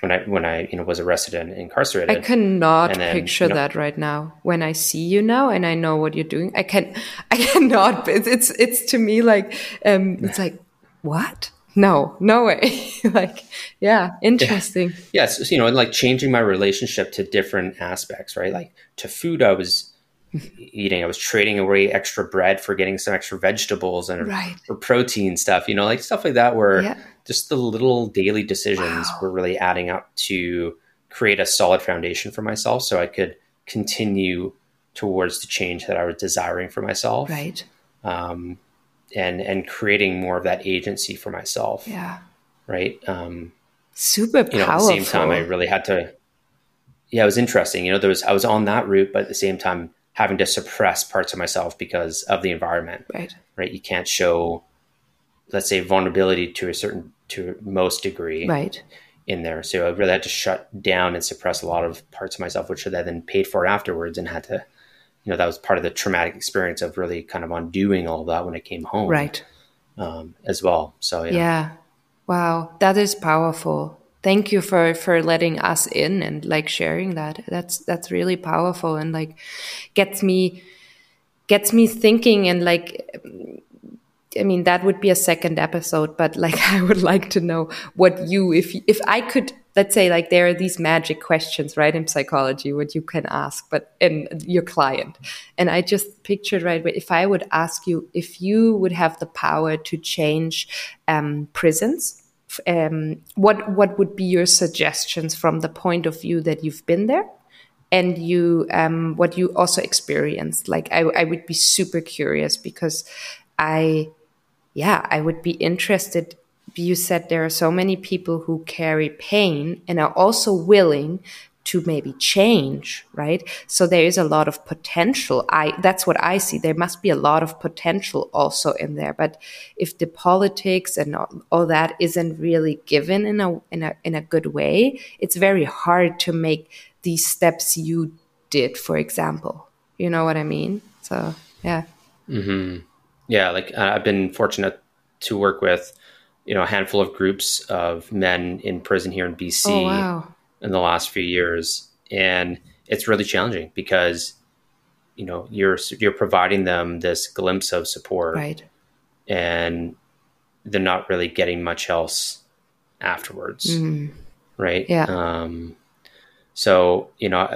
when I when I you know was arrested and incarcerated. I cannot then, picture you know, that right now. When I see you now and I know what you're doing, I can *laughs* I cannot. It's it's, it's to me like um, it's like what? No, no way. *laughs* like yeah, interesting. Yeah. Yes, you know, and like changing my relationship to different aspects, right? Like to food, I was eating. I was trading away extra bread for getting some extra vegetables and right. or protein stuff, you know, like stuff like that where yeah. just the little daily decisions wow. were really adding up to create a solid foundation for myself so I could continue towards the change that I was desiring for myself. Right. Um, and and creating more of that agency for myself. Yeah. Right. Um, Super powerful. You know, at the same time, I really had to. Yeah, it was interesting. You know, there was I was on that route, but at the same time, having to suppress parts of myself because of the environment. Right. Right. You can't show, let's say, vulnerability to a certain to most degree. Right. In there, so I really had to shut down and suppress a lot of parts of myself, which I then paid for afterwards, and had to, you know, that was part of the traumatic experience of really kind of undoing all of that when I came home. Right. Um, as well. So yeah. Yeah. Wow, that is powerful thank you for for letting us in and like sharing that. That's that's really powerful and like gets me gets me thinking and like I mean that would be a second episode but like *laughs* I would like to know what you if if I could let's say like there are these magic questions right in psychology what you can ask but in your client. And I just pictured right if I would ask you if you would have the power to change um, prisons um, what what would be your suggestions from the point of view that you've been there? And you um, what you also experienced? Like I, I would be super curious because i yeah i would be interested. You said there are so many people who carry pain and are also willing to maybe change right? So there is a lot of potential. I that's what i see. There must be a lot of potential also in there. But if the politics and all, all that isn't really given in a in a in a good way it's very hard to make these steps you did for example. You know what i mean? So yeah. Mm-hmm. yeah like uh, i've been fortunate to work with you know a handful of groups of men in prison here in bc oh, wow in the last few years, and it's really challenging because you know you're you're providing them this glimpse of support, right? And they're not really getting much else afterwards, mm. right? Yeah. Um, So, you know,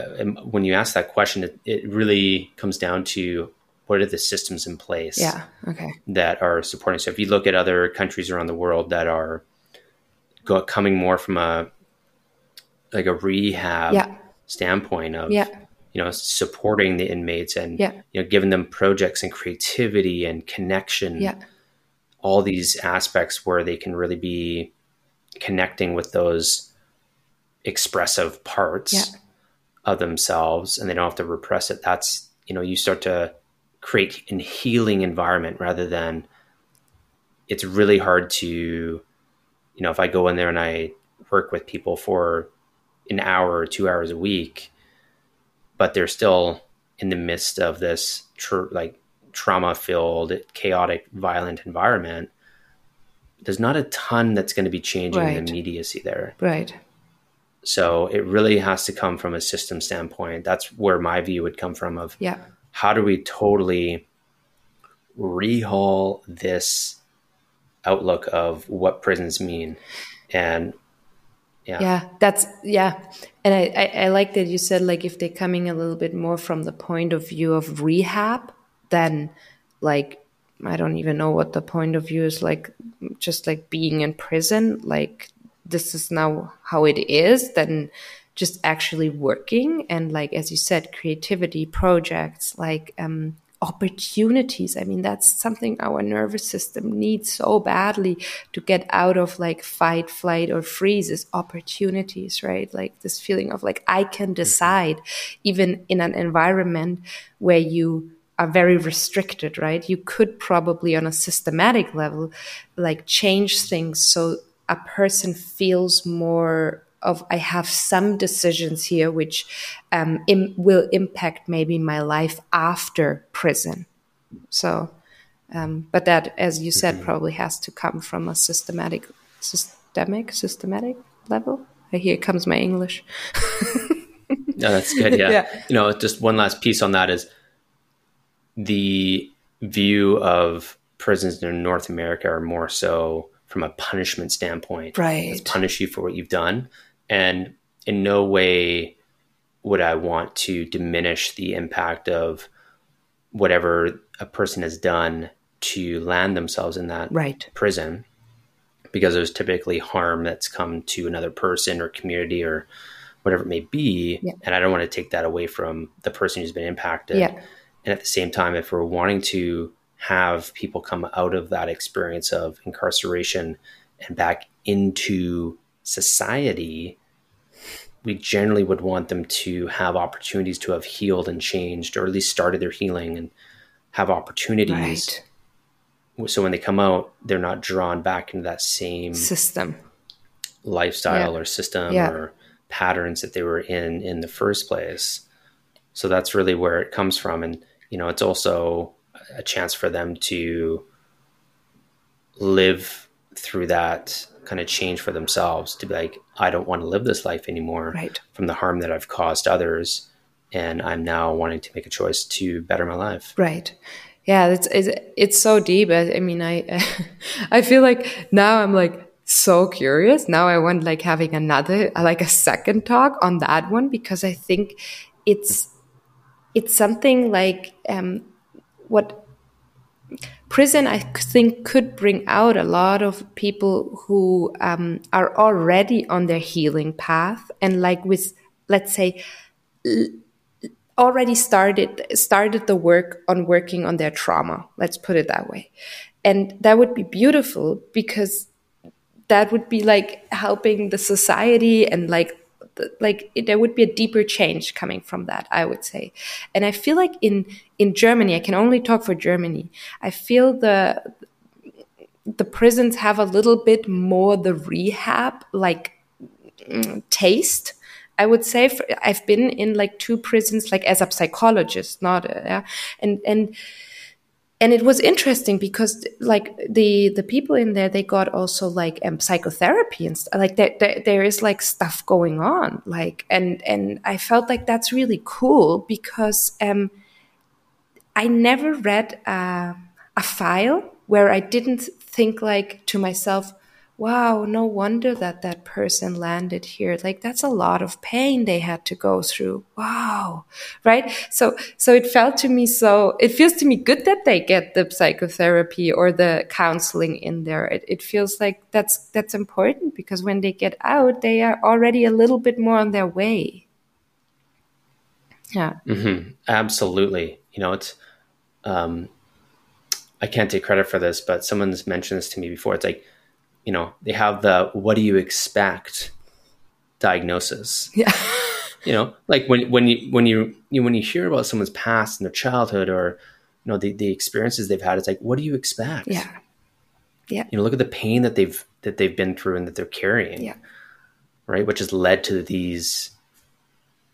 when you ask that question, it, it really comes down to what are the systems in place yeah okay that are supporting so if you look at other countries around the world that are go, coming more from a like a rehab yeah. standpoint of yeah. you know supporting the inmates and yeah. you know giving them projects and creativity and connection yeah. all these aspects where they can really be connecting with those expressive parts of themselves and they don't have to repress it that's you know you start to create a healing environment rather than it's really hard to you know if i go in there and i work with people for an hour or two hours a week but they're still in the midst of this tr- like trauma filled chaotic violent environment there's not a ton that's going to be changing right. the immediacy there. Right. So it really has to come from a system standpoint. That's where my view would come from of yeah. how do we totally rehaul this outlook of what prisons mean and yeah. Yeah that's yeah. And I, I, I like that you said like if they're coming a little bit more from the point of view of rehab then like i don't even know what the point of view is like just like being in prison like this is now how it is then just actually working and like as you said creativity projects like um, opportunities. I mean that's something our nervous system needs so badly to get out of like fight flight or freeze is opportunities right? Like this feeling of like i can mm-hmm. decide even in an environment where you are very restricted right? You could probably on a systematic level like change things so a person feels more of I have some decisions here which um, Im- will impact maybe my life after prison. So, um, but that, as you said, mm-hmm. probably has to come from a systematic, systemic, systematic level. Here comes my English. *laughs* no, that's good. Yeah. yeah. You know, just one last piece on that is the view of prisons in North America are more so from a punishment standpoint. Right. Let's punish you for what you've done. And in no way would I want to diminish the impact of whatever a person has done to land themselves in that right. prison because there's typically harm that's come to another person or community or whatever it may be. Yeah. And I don't want to take that away from the person who's been impacted. Yeah. And at the same time, if we're wanting to have people come out of that experience of incarceration and back into society, we generally would want them to have opportunities to have healed and changed, or at least started their healing and have opportunities. Right. So when they come out, they're not drawn back into that same system, lifestyle, yeah. or system, yeah. or patterns that they were in in the first place. So that's really where it comes from, and you know, it's also a chance for them to live through that kind of change for themselves to be like, I don't want to live this life anymore right. from the harm that I've caused others. And I'm now wanting to make a choice to better my life. Right. Yeah, it's it's, it's so deep. I, I mean, I *laughs* I feel like now I'm like so curious. Now I want like having another like a second talk on that one because I think it's it's something like um, what prison, I think, could bring out a lot of people who um, are already on their healing path and, like, with, let's say, already started started the work on working on their trauma. Let's put it that way, and that would be beautiful because that would be like helping the society and like like it, there would be a deeper change coming from that i would say. And i feel like in in germany i can only talk for germany i feel the the prisons have a little bit more the rehab like mm, taste I would say. For, I've been in like two prisons, like as a psychologist, not yeah, and and and it was interesting because like the the people in there they got also like um, psychotherapy and st- like there, there, there is like stuff going on like and and i felt like that's really cool because um i never read a, a file where i didn't think like to myself wow, no wonder that that person landed here. Like that's a lot of pain they had to go through. Wow. Right. So, so it felt to me so, it feels to me good that they get the psychotherapy or the counseling in there. It, it feels like that's, that's important because when they get out, they are already a little bit more on their way. Yeah. Mm-hmm. Absolutely. You know, it's, um, I can't take credit for this, but someone's mentioned this to me before. It's like, you know, they have the what do you expect diagnosis. Yeah. *laughs* you know, like when when you when you, you when you hear about someone's past and their childhood or you know the the experiences they've had, it's like what do you expect? Yeah. Yeah. You know, look at the pain that they've that they've been through and that they're carrying. Yeah. Right, which has led to these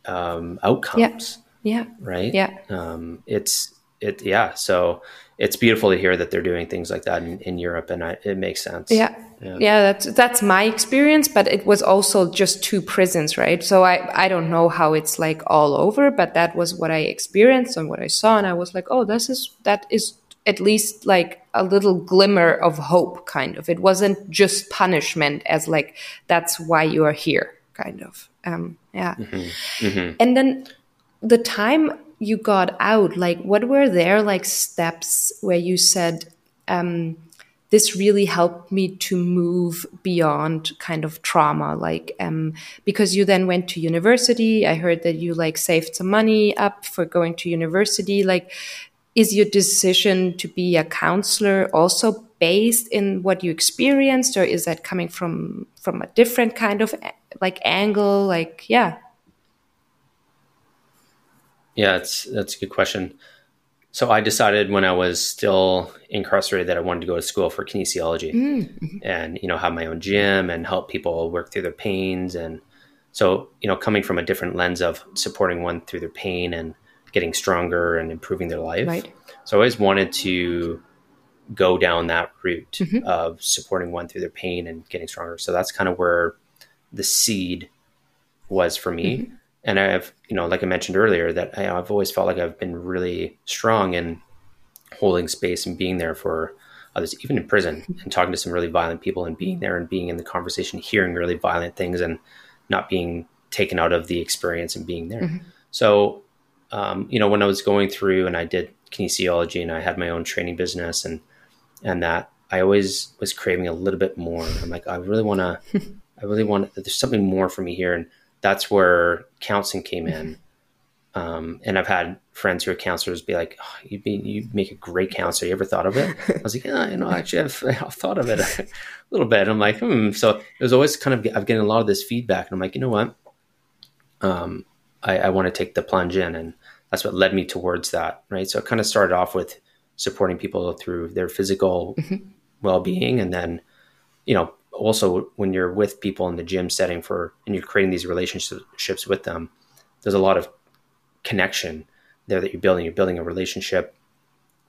um, outcomes. Yeah. yeah. Right. Yeah. Um, it's it yeah. So it's beautiful to hear that they're doing things like that in, in Europe, and I, it makes sense. Yeah. yeah. yeah, That's that's my experience, but it was also just two prisons, right? So I I don't know how it's like all over, but that was what I experienced and what I saw, and I was like, oh, this is that is at least like a little glimmer of hope, kind of. It wasn't just punishment, as like that's why you are here, kind of. Um, yeah, mm-hmm. Mm-hmm. and then the time you got out, like what were there like steps where you said, um, this really helped me to move beyond kind of trauma like um, because you then went to university i heard that you like saved some money up for going to university like is your decision to be a counselor also based in what you experienced or is that coming from from a different kind of like angle? Like yeah yeah, it's that's a good question. So I decided when I was still incarcerated that I wanted to go to school for kinesiology mm-hmm. and you know have my own gym and help people work through their pains and so you know coming from a different lens of supporting one through their pain and getting stronger and improving their life. Right. So I always wanted to go down that route mm-hmm. of supporting one through their pain and getting stronger. So that's kind of where the seed was for me. Mm-hmm and I have, you know, like I mentioned earlier, that I, have always felt like I've been really strong in holding space and being there for others, even in prison, and talking to some really violent people, and being there and being in the conversation, hearing really violent things, and not being taken out of the experience and being there. Mm-hmm. So, um, you know, when I was going through and I did kinesiology and I had my own training business and and that I always was craving a little bit more. I'm like, I really want to, *laughs* I really want. There's something more for me here, and that's where counseling came in. Um, and I've had friends who are counselors be like, oh, "You be you make a great counselor. You ever thought of it?" *laughs* I was like, "Yeah, you know, actually, I've, I've thought of it *laughs* a little bit." I'm like, "Hmm." So it was always kind of I've getting a lot of this feedback, and I'm like, you know what? Um, I, I want to take the plunge in, and that's what led me towards that. Right. So it kind of started off with supporting people through their physical mm-hmm. well being, and then, you know, also when you're with people in the gym setting for and you're creating these relationships with them there's a lot of connection there that you're building you're building a relationship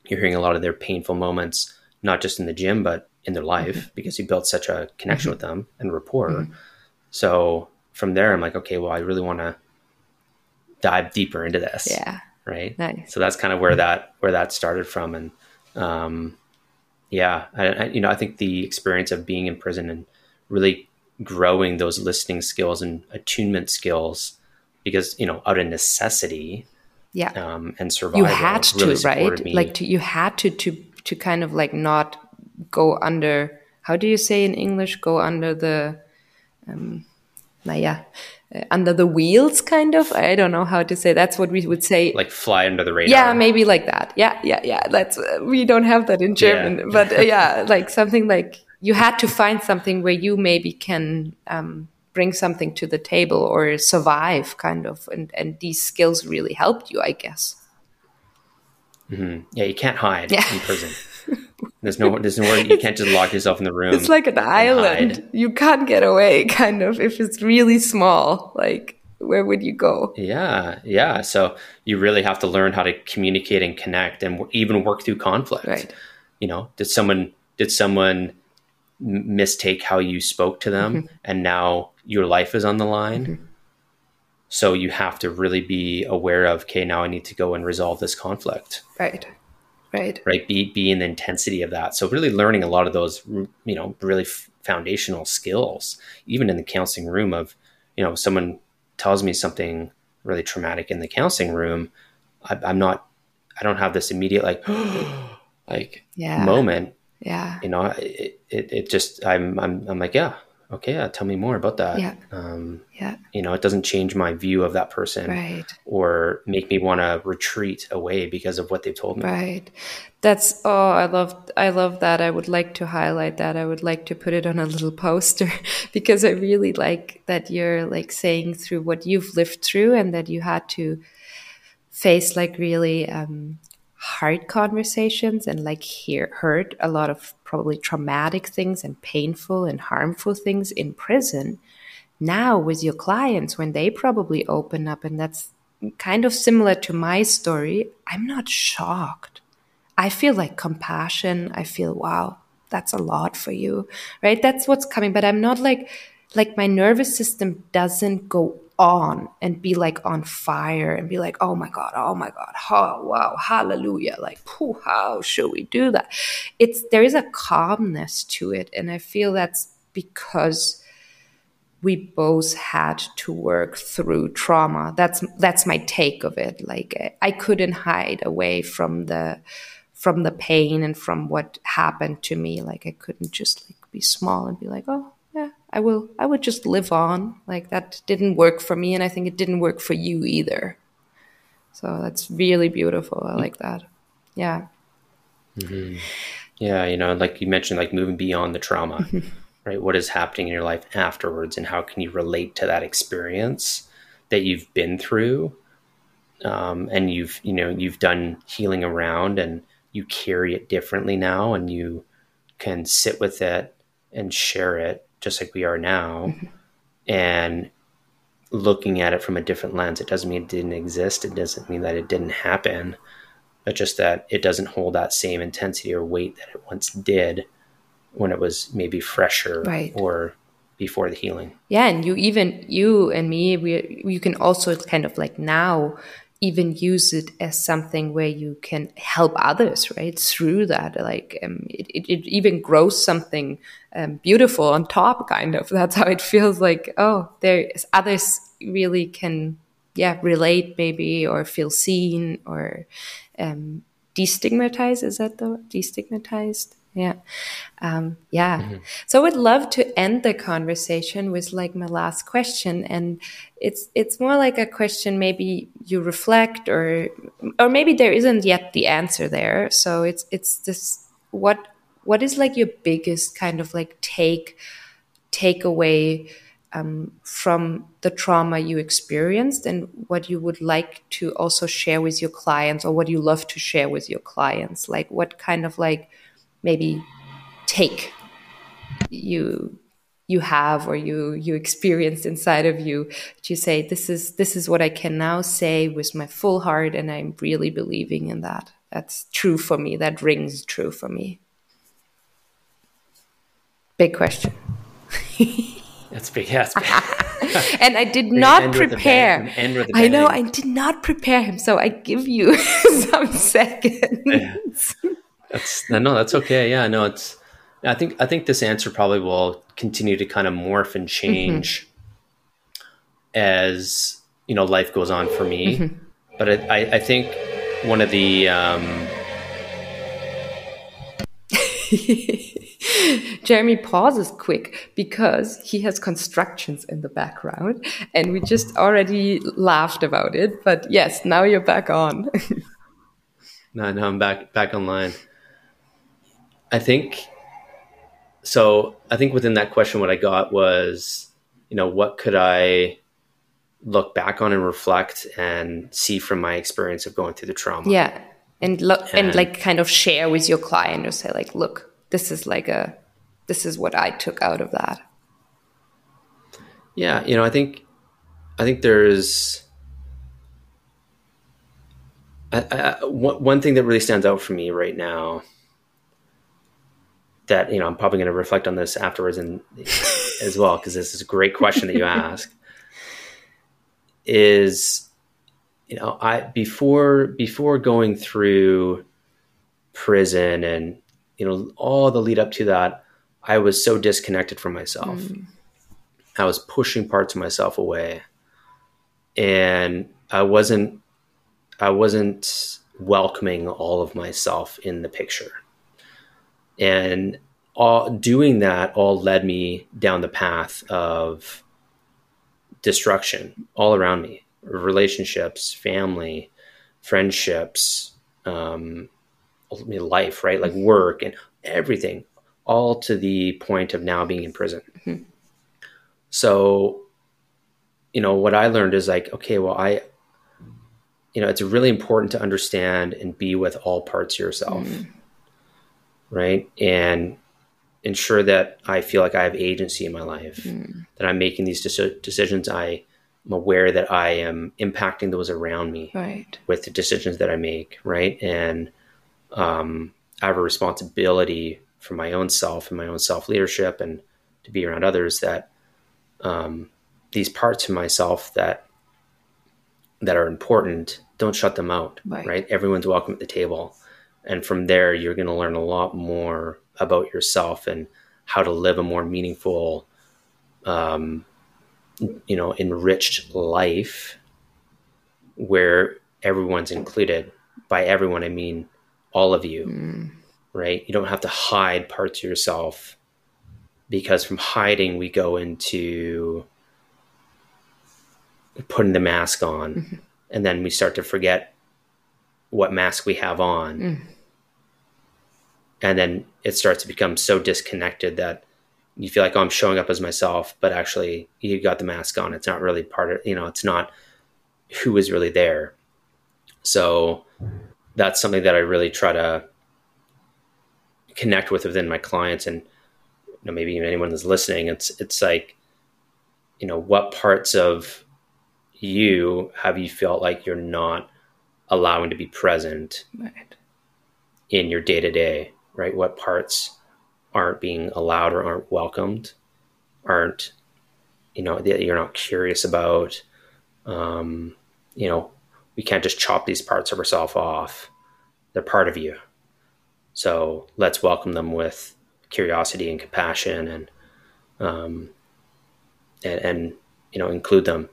you're hearing a lot of their painful moments not just in the gym but in their life mm-hmm. because you built such a connection mm-hmm. with them and rapport mm-hmm. so from there i'm like okay well i really want to dive deeper into this yeah right nice. so that's kind of where that where that started from and um yeah, I, I, you know, I think the experience of being in prison and really growing those listening skills and attunement skills, because you know, out of necessity, yeah, um, and survival, you had really to, right? Me. Like to, you had to to to kind of like not go under. How do you say in English? Go under the, um, naja, uh, under the wheels, kind of. I don't know how to say. That's what we would say. Like fly under the radar. Yeah, maybe like that. Yeah, yeah, yeah. That's uh, we don't have that in German, yeah. but uh, *laughs* yeah, like something like you had to find something where you maybe can um, bring something to the table or survive, kind of, and and these skills really helped you, I guess. Mm-hmm. Yeah, you can't hide yeah. in prison. *laughs* There's no, there's no, you can't just lock yourself in the room. It's like an island. You can't get away, kind of, if it's really small. Like, where would you go? Yeah, yeah. So you really have to learn how to communicate and connect, and even work through conflict. Right. You know, did someone did someone mistake how you spoke to them, mm-hmm. and now your life is on the line? Mm-hmm. So you have to really be aware of, okay, now I need to go and resolve this conflict. Right right. right? Be be in the intensity of that. So really learning a lot of those mm, you know really f- foundational skills even in the counseling room of you know someone tells me something really traumatic in the counseling room I, i'm not i don't have this immediate like *gasps* like yeah. moment. Yeah. You know it, it, it just i'm i'm i'm like yeah okay yeah tell me more about that Yeah. um yeah you know it doesn't change my view of that person right or make me want to retreat away because of what they've told me Right. That's oh, I love I love that. I would like to highlight that. I would like to put it on a little *laughs* poster because I really like that you're like saying through what you've lived through and that you had to face like really um hard conversations and like hear heard a lot of probably traumatic things and painful and harmful things in prison. Now with your clients when they probably open up and that's kind of similar to my story i'm not shocked. I feel like compassion. I feel wow that's a lot for you right? That's what's coming. But i'm not like like my nervous system doesn't go on and be like on fire and be like oh my god oh my god oh wow hallelujah. Like pooh, how should we do that? It's there is a calmness to it and i feel that's because we both had to work through trauma. That's that's my take of it. Like i couldn't hide away from the from the pain and from what happened to me. Like i couldn't just like be small and be like oh i will i would just live on. Like that didn't work for me and i think it didn't work for you either. So that's really beautiful. I like that. Yeah. Yeah you know like you mentioned like moving beyond the trauma *laughs* right? What is happening in your life afterwards and how can you relate to that experience that you've been through? Um, and you've you know you've done healing around and you carry it differently now and you can sit with it and share it just like we are now mm-hmm. and looking at it from a different lens it doesn't mean it didn't exist. It doesn't mean that it didn't happen. But just that it doesn't hold that same intensity or weight that it once did when it was maybe fresher Right. or before the healing. Yeah and you even you and me we you can also kind of like now even use it as something where you can help others right through that like um, it, it, it even grows something um, beautiful on top kind of. *laughs* That's how it feels like oh there's others really can yeah relate maybe or feel seen or um, destigmatize is that the destigmatized yeah. Um, yeah. So i would love to end the conversation with like my last question and it's it's more like a question maybe you reflect or or maybe there isn't yet the answer there. So it's it's this what what is like your biggest kind of like take takeaway um, from the trauma you experienced and what you would like to also share with your clients or what you love to share with your clients? Like what kind of like maybe take you you have or you you experienced inside of you you say this is this is what i can now say with my full heart and i'm really believing in that. That's true for me. That rings true for me. Big question. *laughs* That's big yes *laughs* and I did not prepare. bang- end with a I know I did not prepare him, so I give you *laughs* some seconds. That's no, that's okay. Yeah, no, it's. I think I think this answer probably will continue to kind of morph and change as you know life goes on for me. But I, I, I think one of the um, *laughs* Jeremy pauses quick because he has constructions in the background, and we just already laughed about it. But yes, now you're back on. *laughs* no, no, I'm back back online. I think so. I think within that question, what I got was, you know, what could I look back on and reflect and see from my experience of going through the trauma? yeah, and look and And- like kind of share with your client or say like, look, this is like a, this is what I took out of that. Yeah, you know, I think, I think there's I, I, one one thing that really stands out for me right now. That you know, I'm probably going to reflect on this afterwards and *laughs* as well because this is a great question that you ask. Is you know, I before before going through prison and you know all the lead up to that i was so disconnected from myself mm. i was pushing parts of myself away and i wasn't i wasn't welcoming all of myself in the picture and all doing that all led me down the path of destruction all around me relationships family friendships um, life, right? Like work and everything, all to the point of now being in prison. Mm-hmm. So, you know, what I learned is like, okay, well, I, you know, it's really important to understand and be with all parts of yourself, mm-hmm. Right? And ensure that I feel like I have agency in my life, mm-hmm. that I'm making these de- decisions. I am aware that I am impacting those around me right. with the decisions that I make, right? And um, I have a responsibility for my own self and my own self leadership and to be around others that um, these parts of myself that that are important don't shut them out right. right everyone's welcome at the table and from there you're going to learn a lot more about yourself and how to live a more meaningful um, you know enriched life where everyone's included by everyone i mean all of you, mm. right? You don't have to hide parts of yourself because from hiding, we go into putting the mask on mm-hmm. and then we start to forget what mask we have on. Mm. And then it starts to become so disconnected that you feel like, oh, I'm showing up as myself, but actually you got the mask on. It's not really part of, you know, it's not who is really there. So that's something that I really try to connect with within my clients and you know, maybe even anyone that's listening. It's it's like, you know, what parts of you have you felt like you're not allowing to be present right. in your day to day, right? What parts aren't being allowed or aren't welcomed, aren't, you know, that you're not curious about. Um, you know, we can't just chop these parts of ourselves off. They're part of you. So let's welcome them with curiosity and compassion and, um, and, and, you know, include them.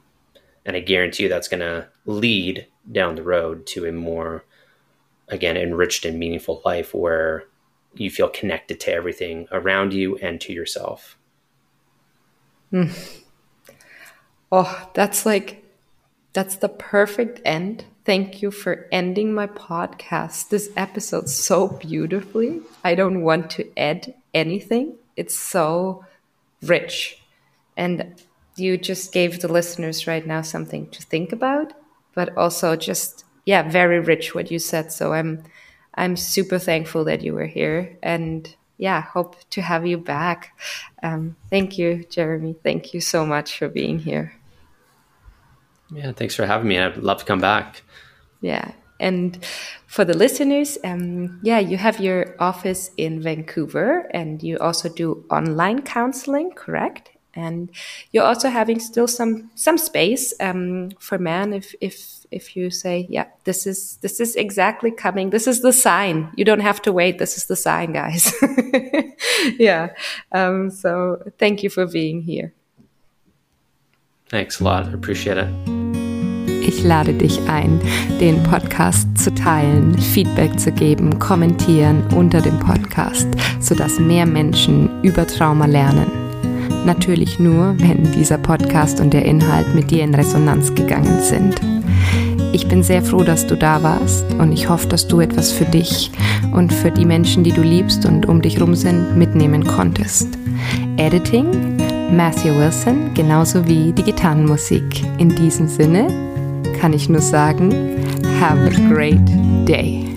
And I guarantee you that's going to lead down the road to a more, again, enriched and meaningful life where you feel connected to everything around you and to yourself. Mm. Oh, that's like that's the perfect end. Thank you for ending my podcast, this episode so beautifully. I don't want to add anything. It's so rich. And you just gave the listeners right now something to think about, but also just yeah, very rich what you said. So I'm I'm super thankful that you were here and yeah, hope to have you back. Um, thank you, Jeremy. Thank you so much for being here. Yeah, thanks for having me. I'd love to come back. Yeah. And for the listeners, um, yeah, you have your office in Vancouver and you also do online counseling, correct? And you're also having still some some space um, for men if if if you say, yeah, this is this is exactly coming. This is the sign. You don't have to wait. This is the sign, guys. *laughs* yeah. Um, so thank you for being here. Thanks a lot. I appreciate it. Ich lade dich ein, den Podcast zu teilen, Feedback zu geben, kommentieren unter dem Podcast, sodass mehr Menschen über Trauma lernen. Natürlich nur, wenn dieser Podcast und der Inhalt mit dir in Resonanz gegangen sind. Ich bin sehr froh, dass du da warst und ich hoffe, dass du etwas für dich und für die Menschen, die du liebst und um dich rum sind, mitnehmen konntest. Editing Matthew Wilson, genauso wie die Gitarrenmusik. In diesem Sinne kann ich nur sagen, have a great day.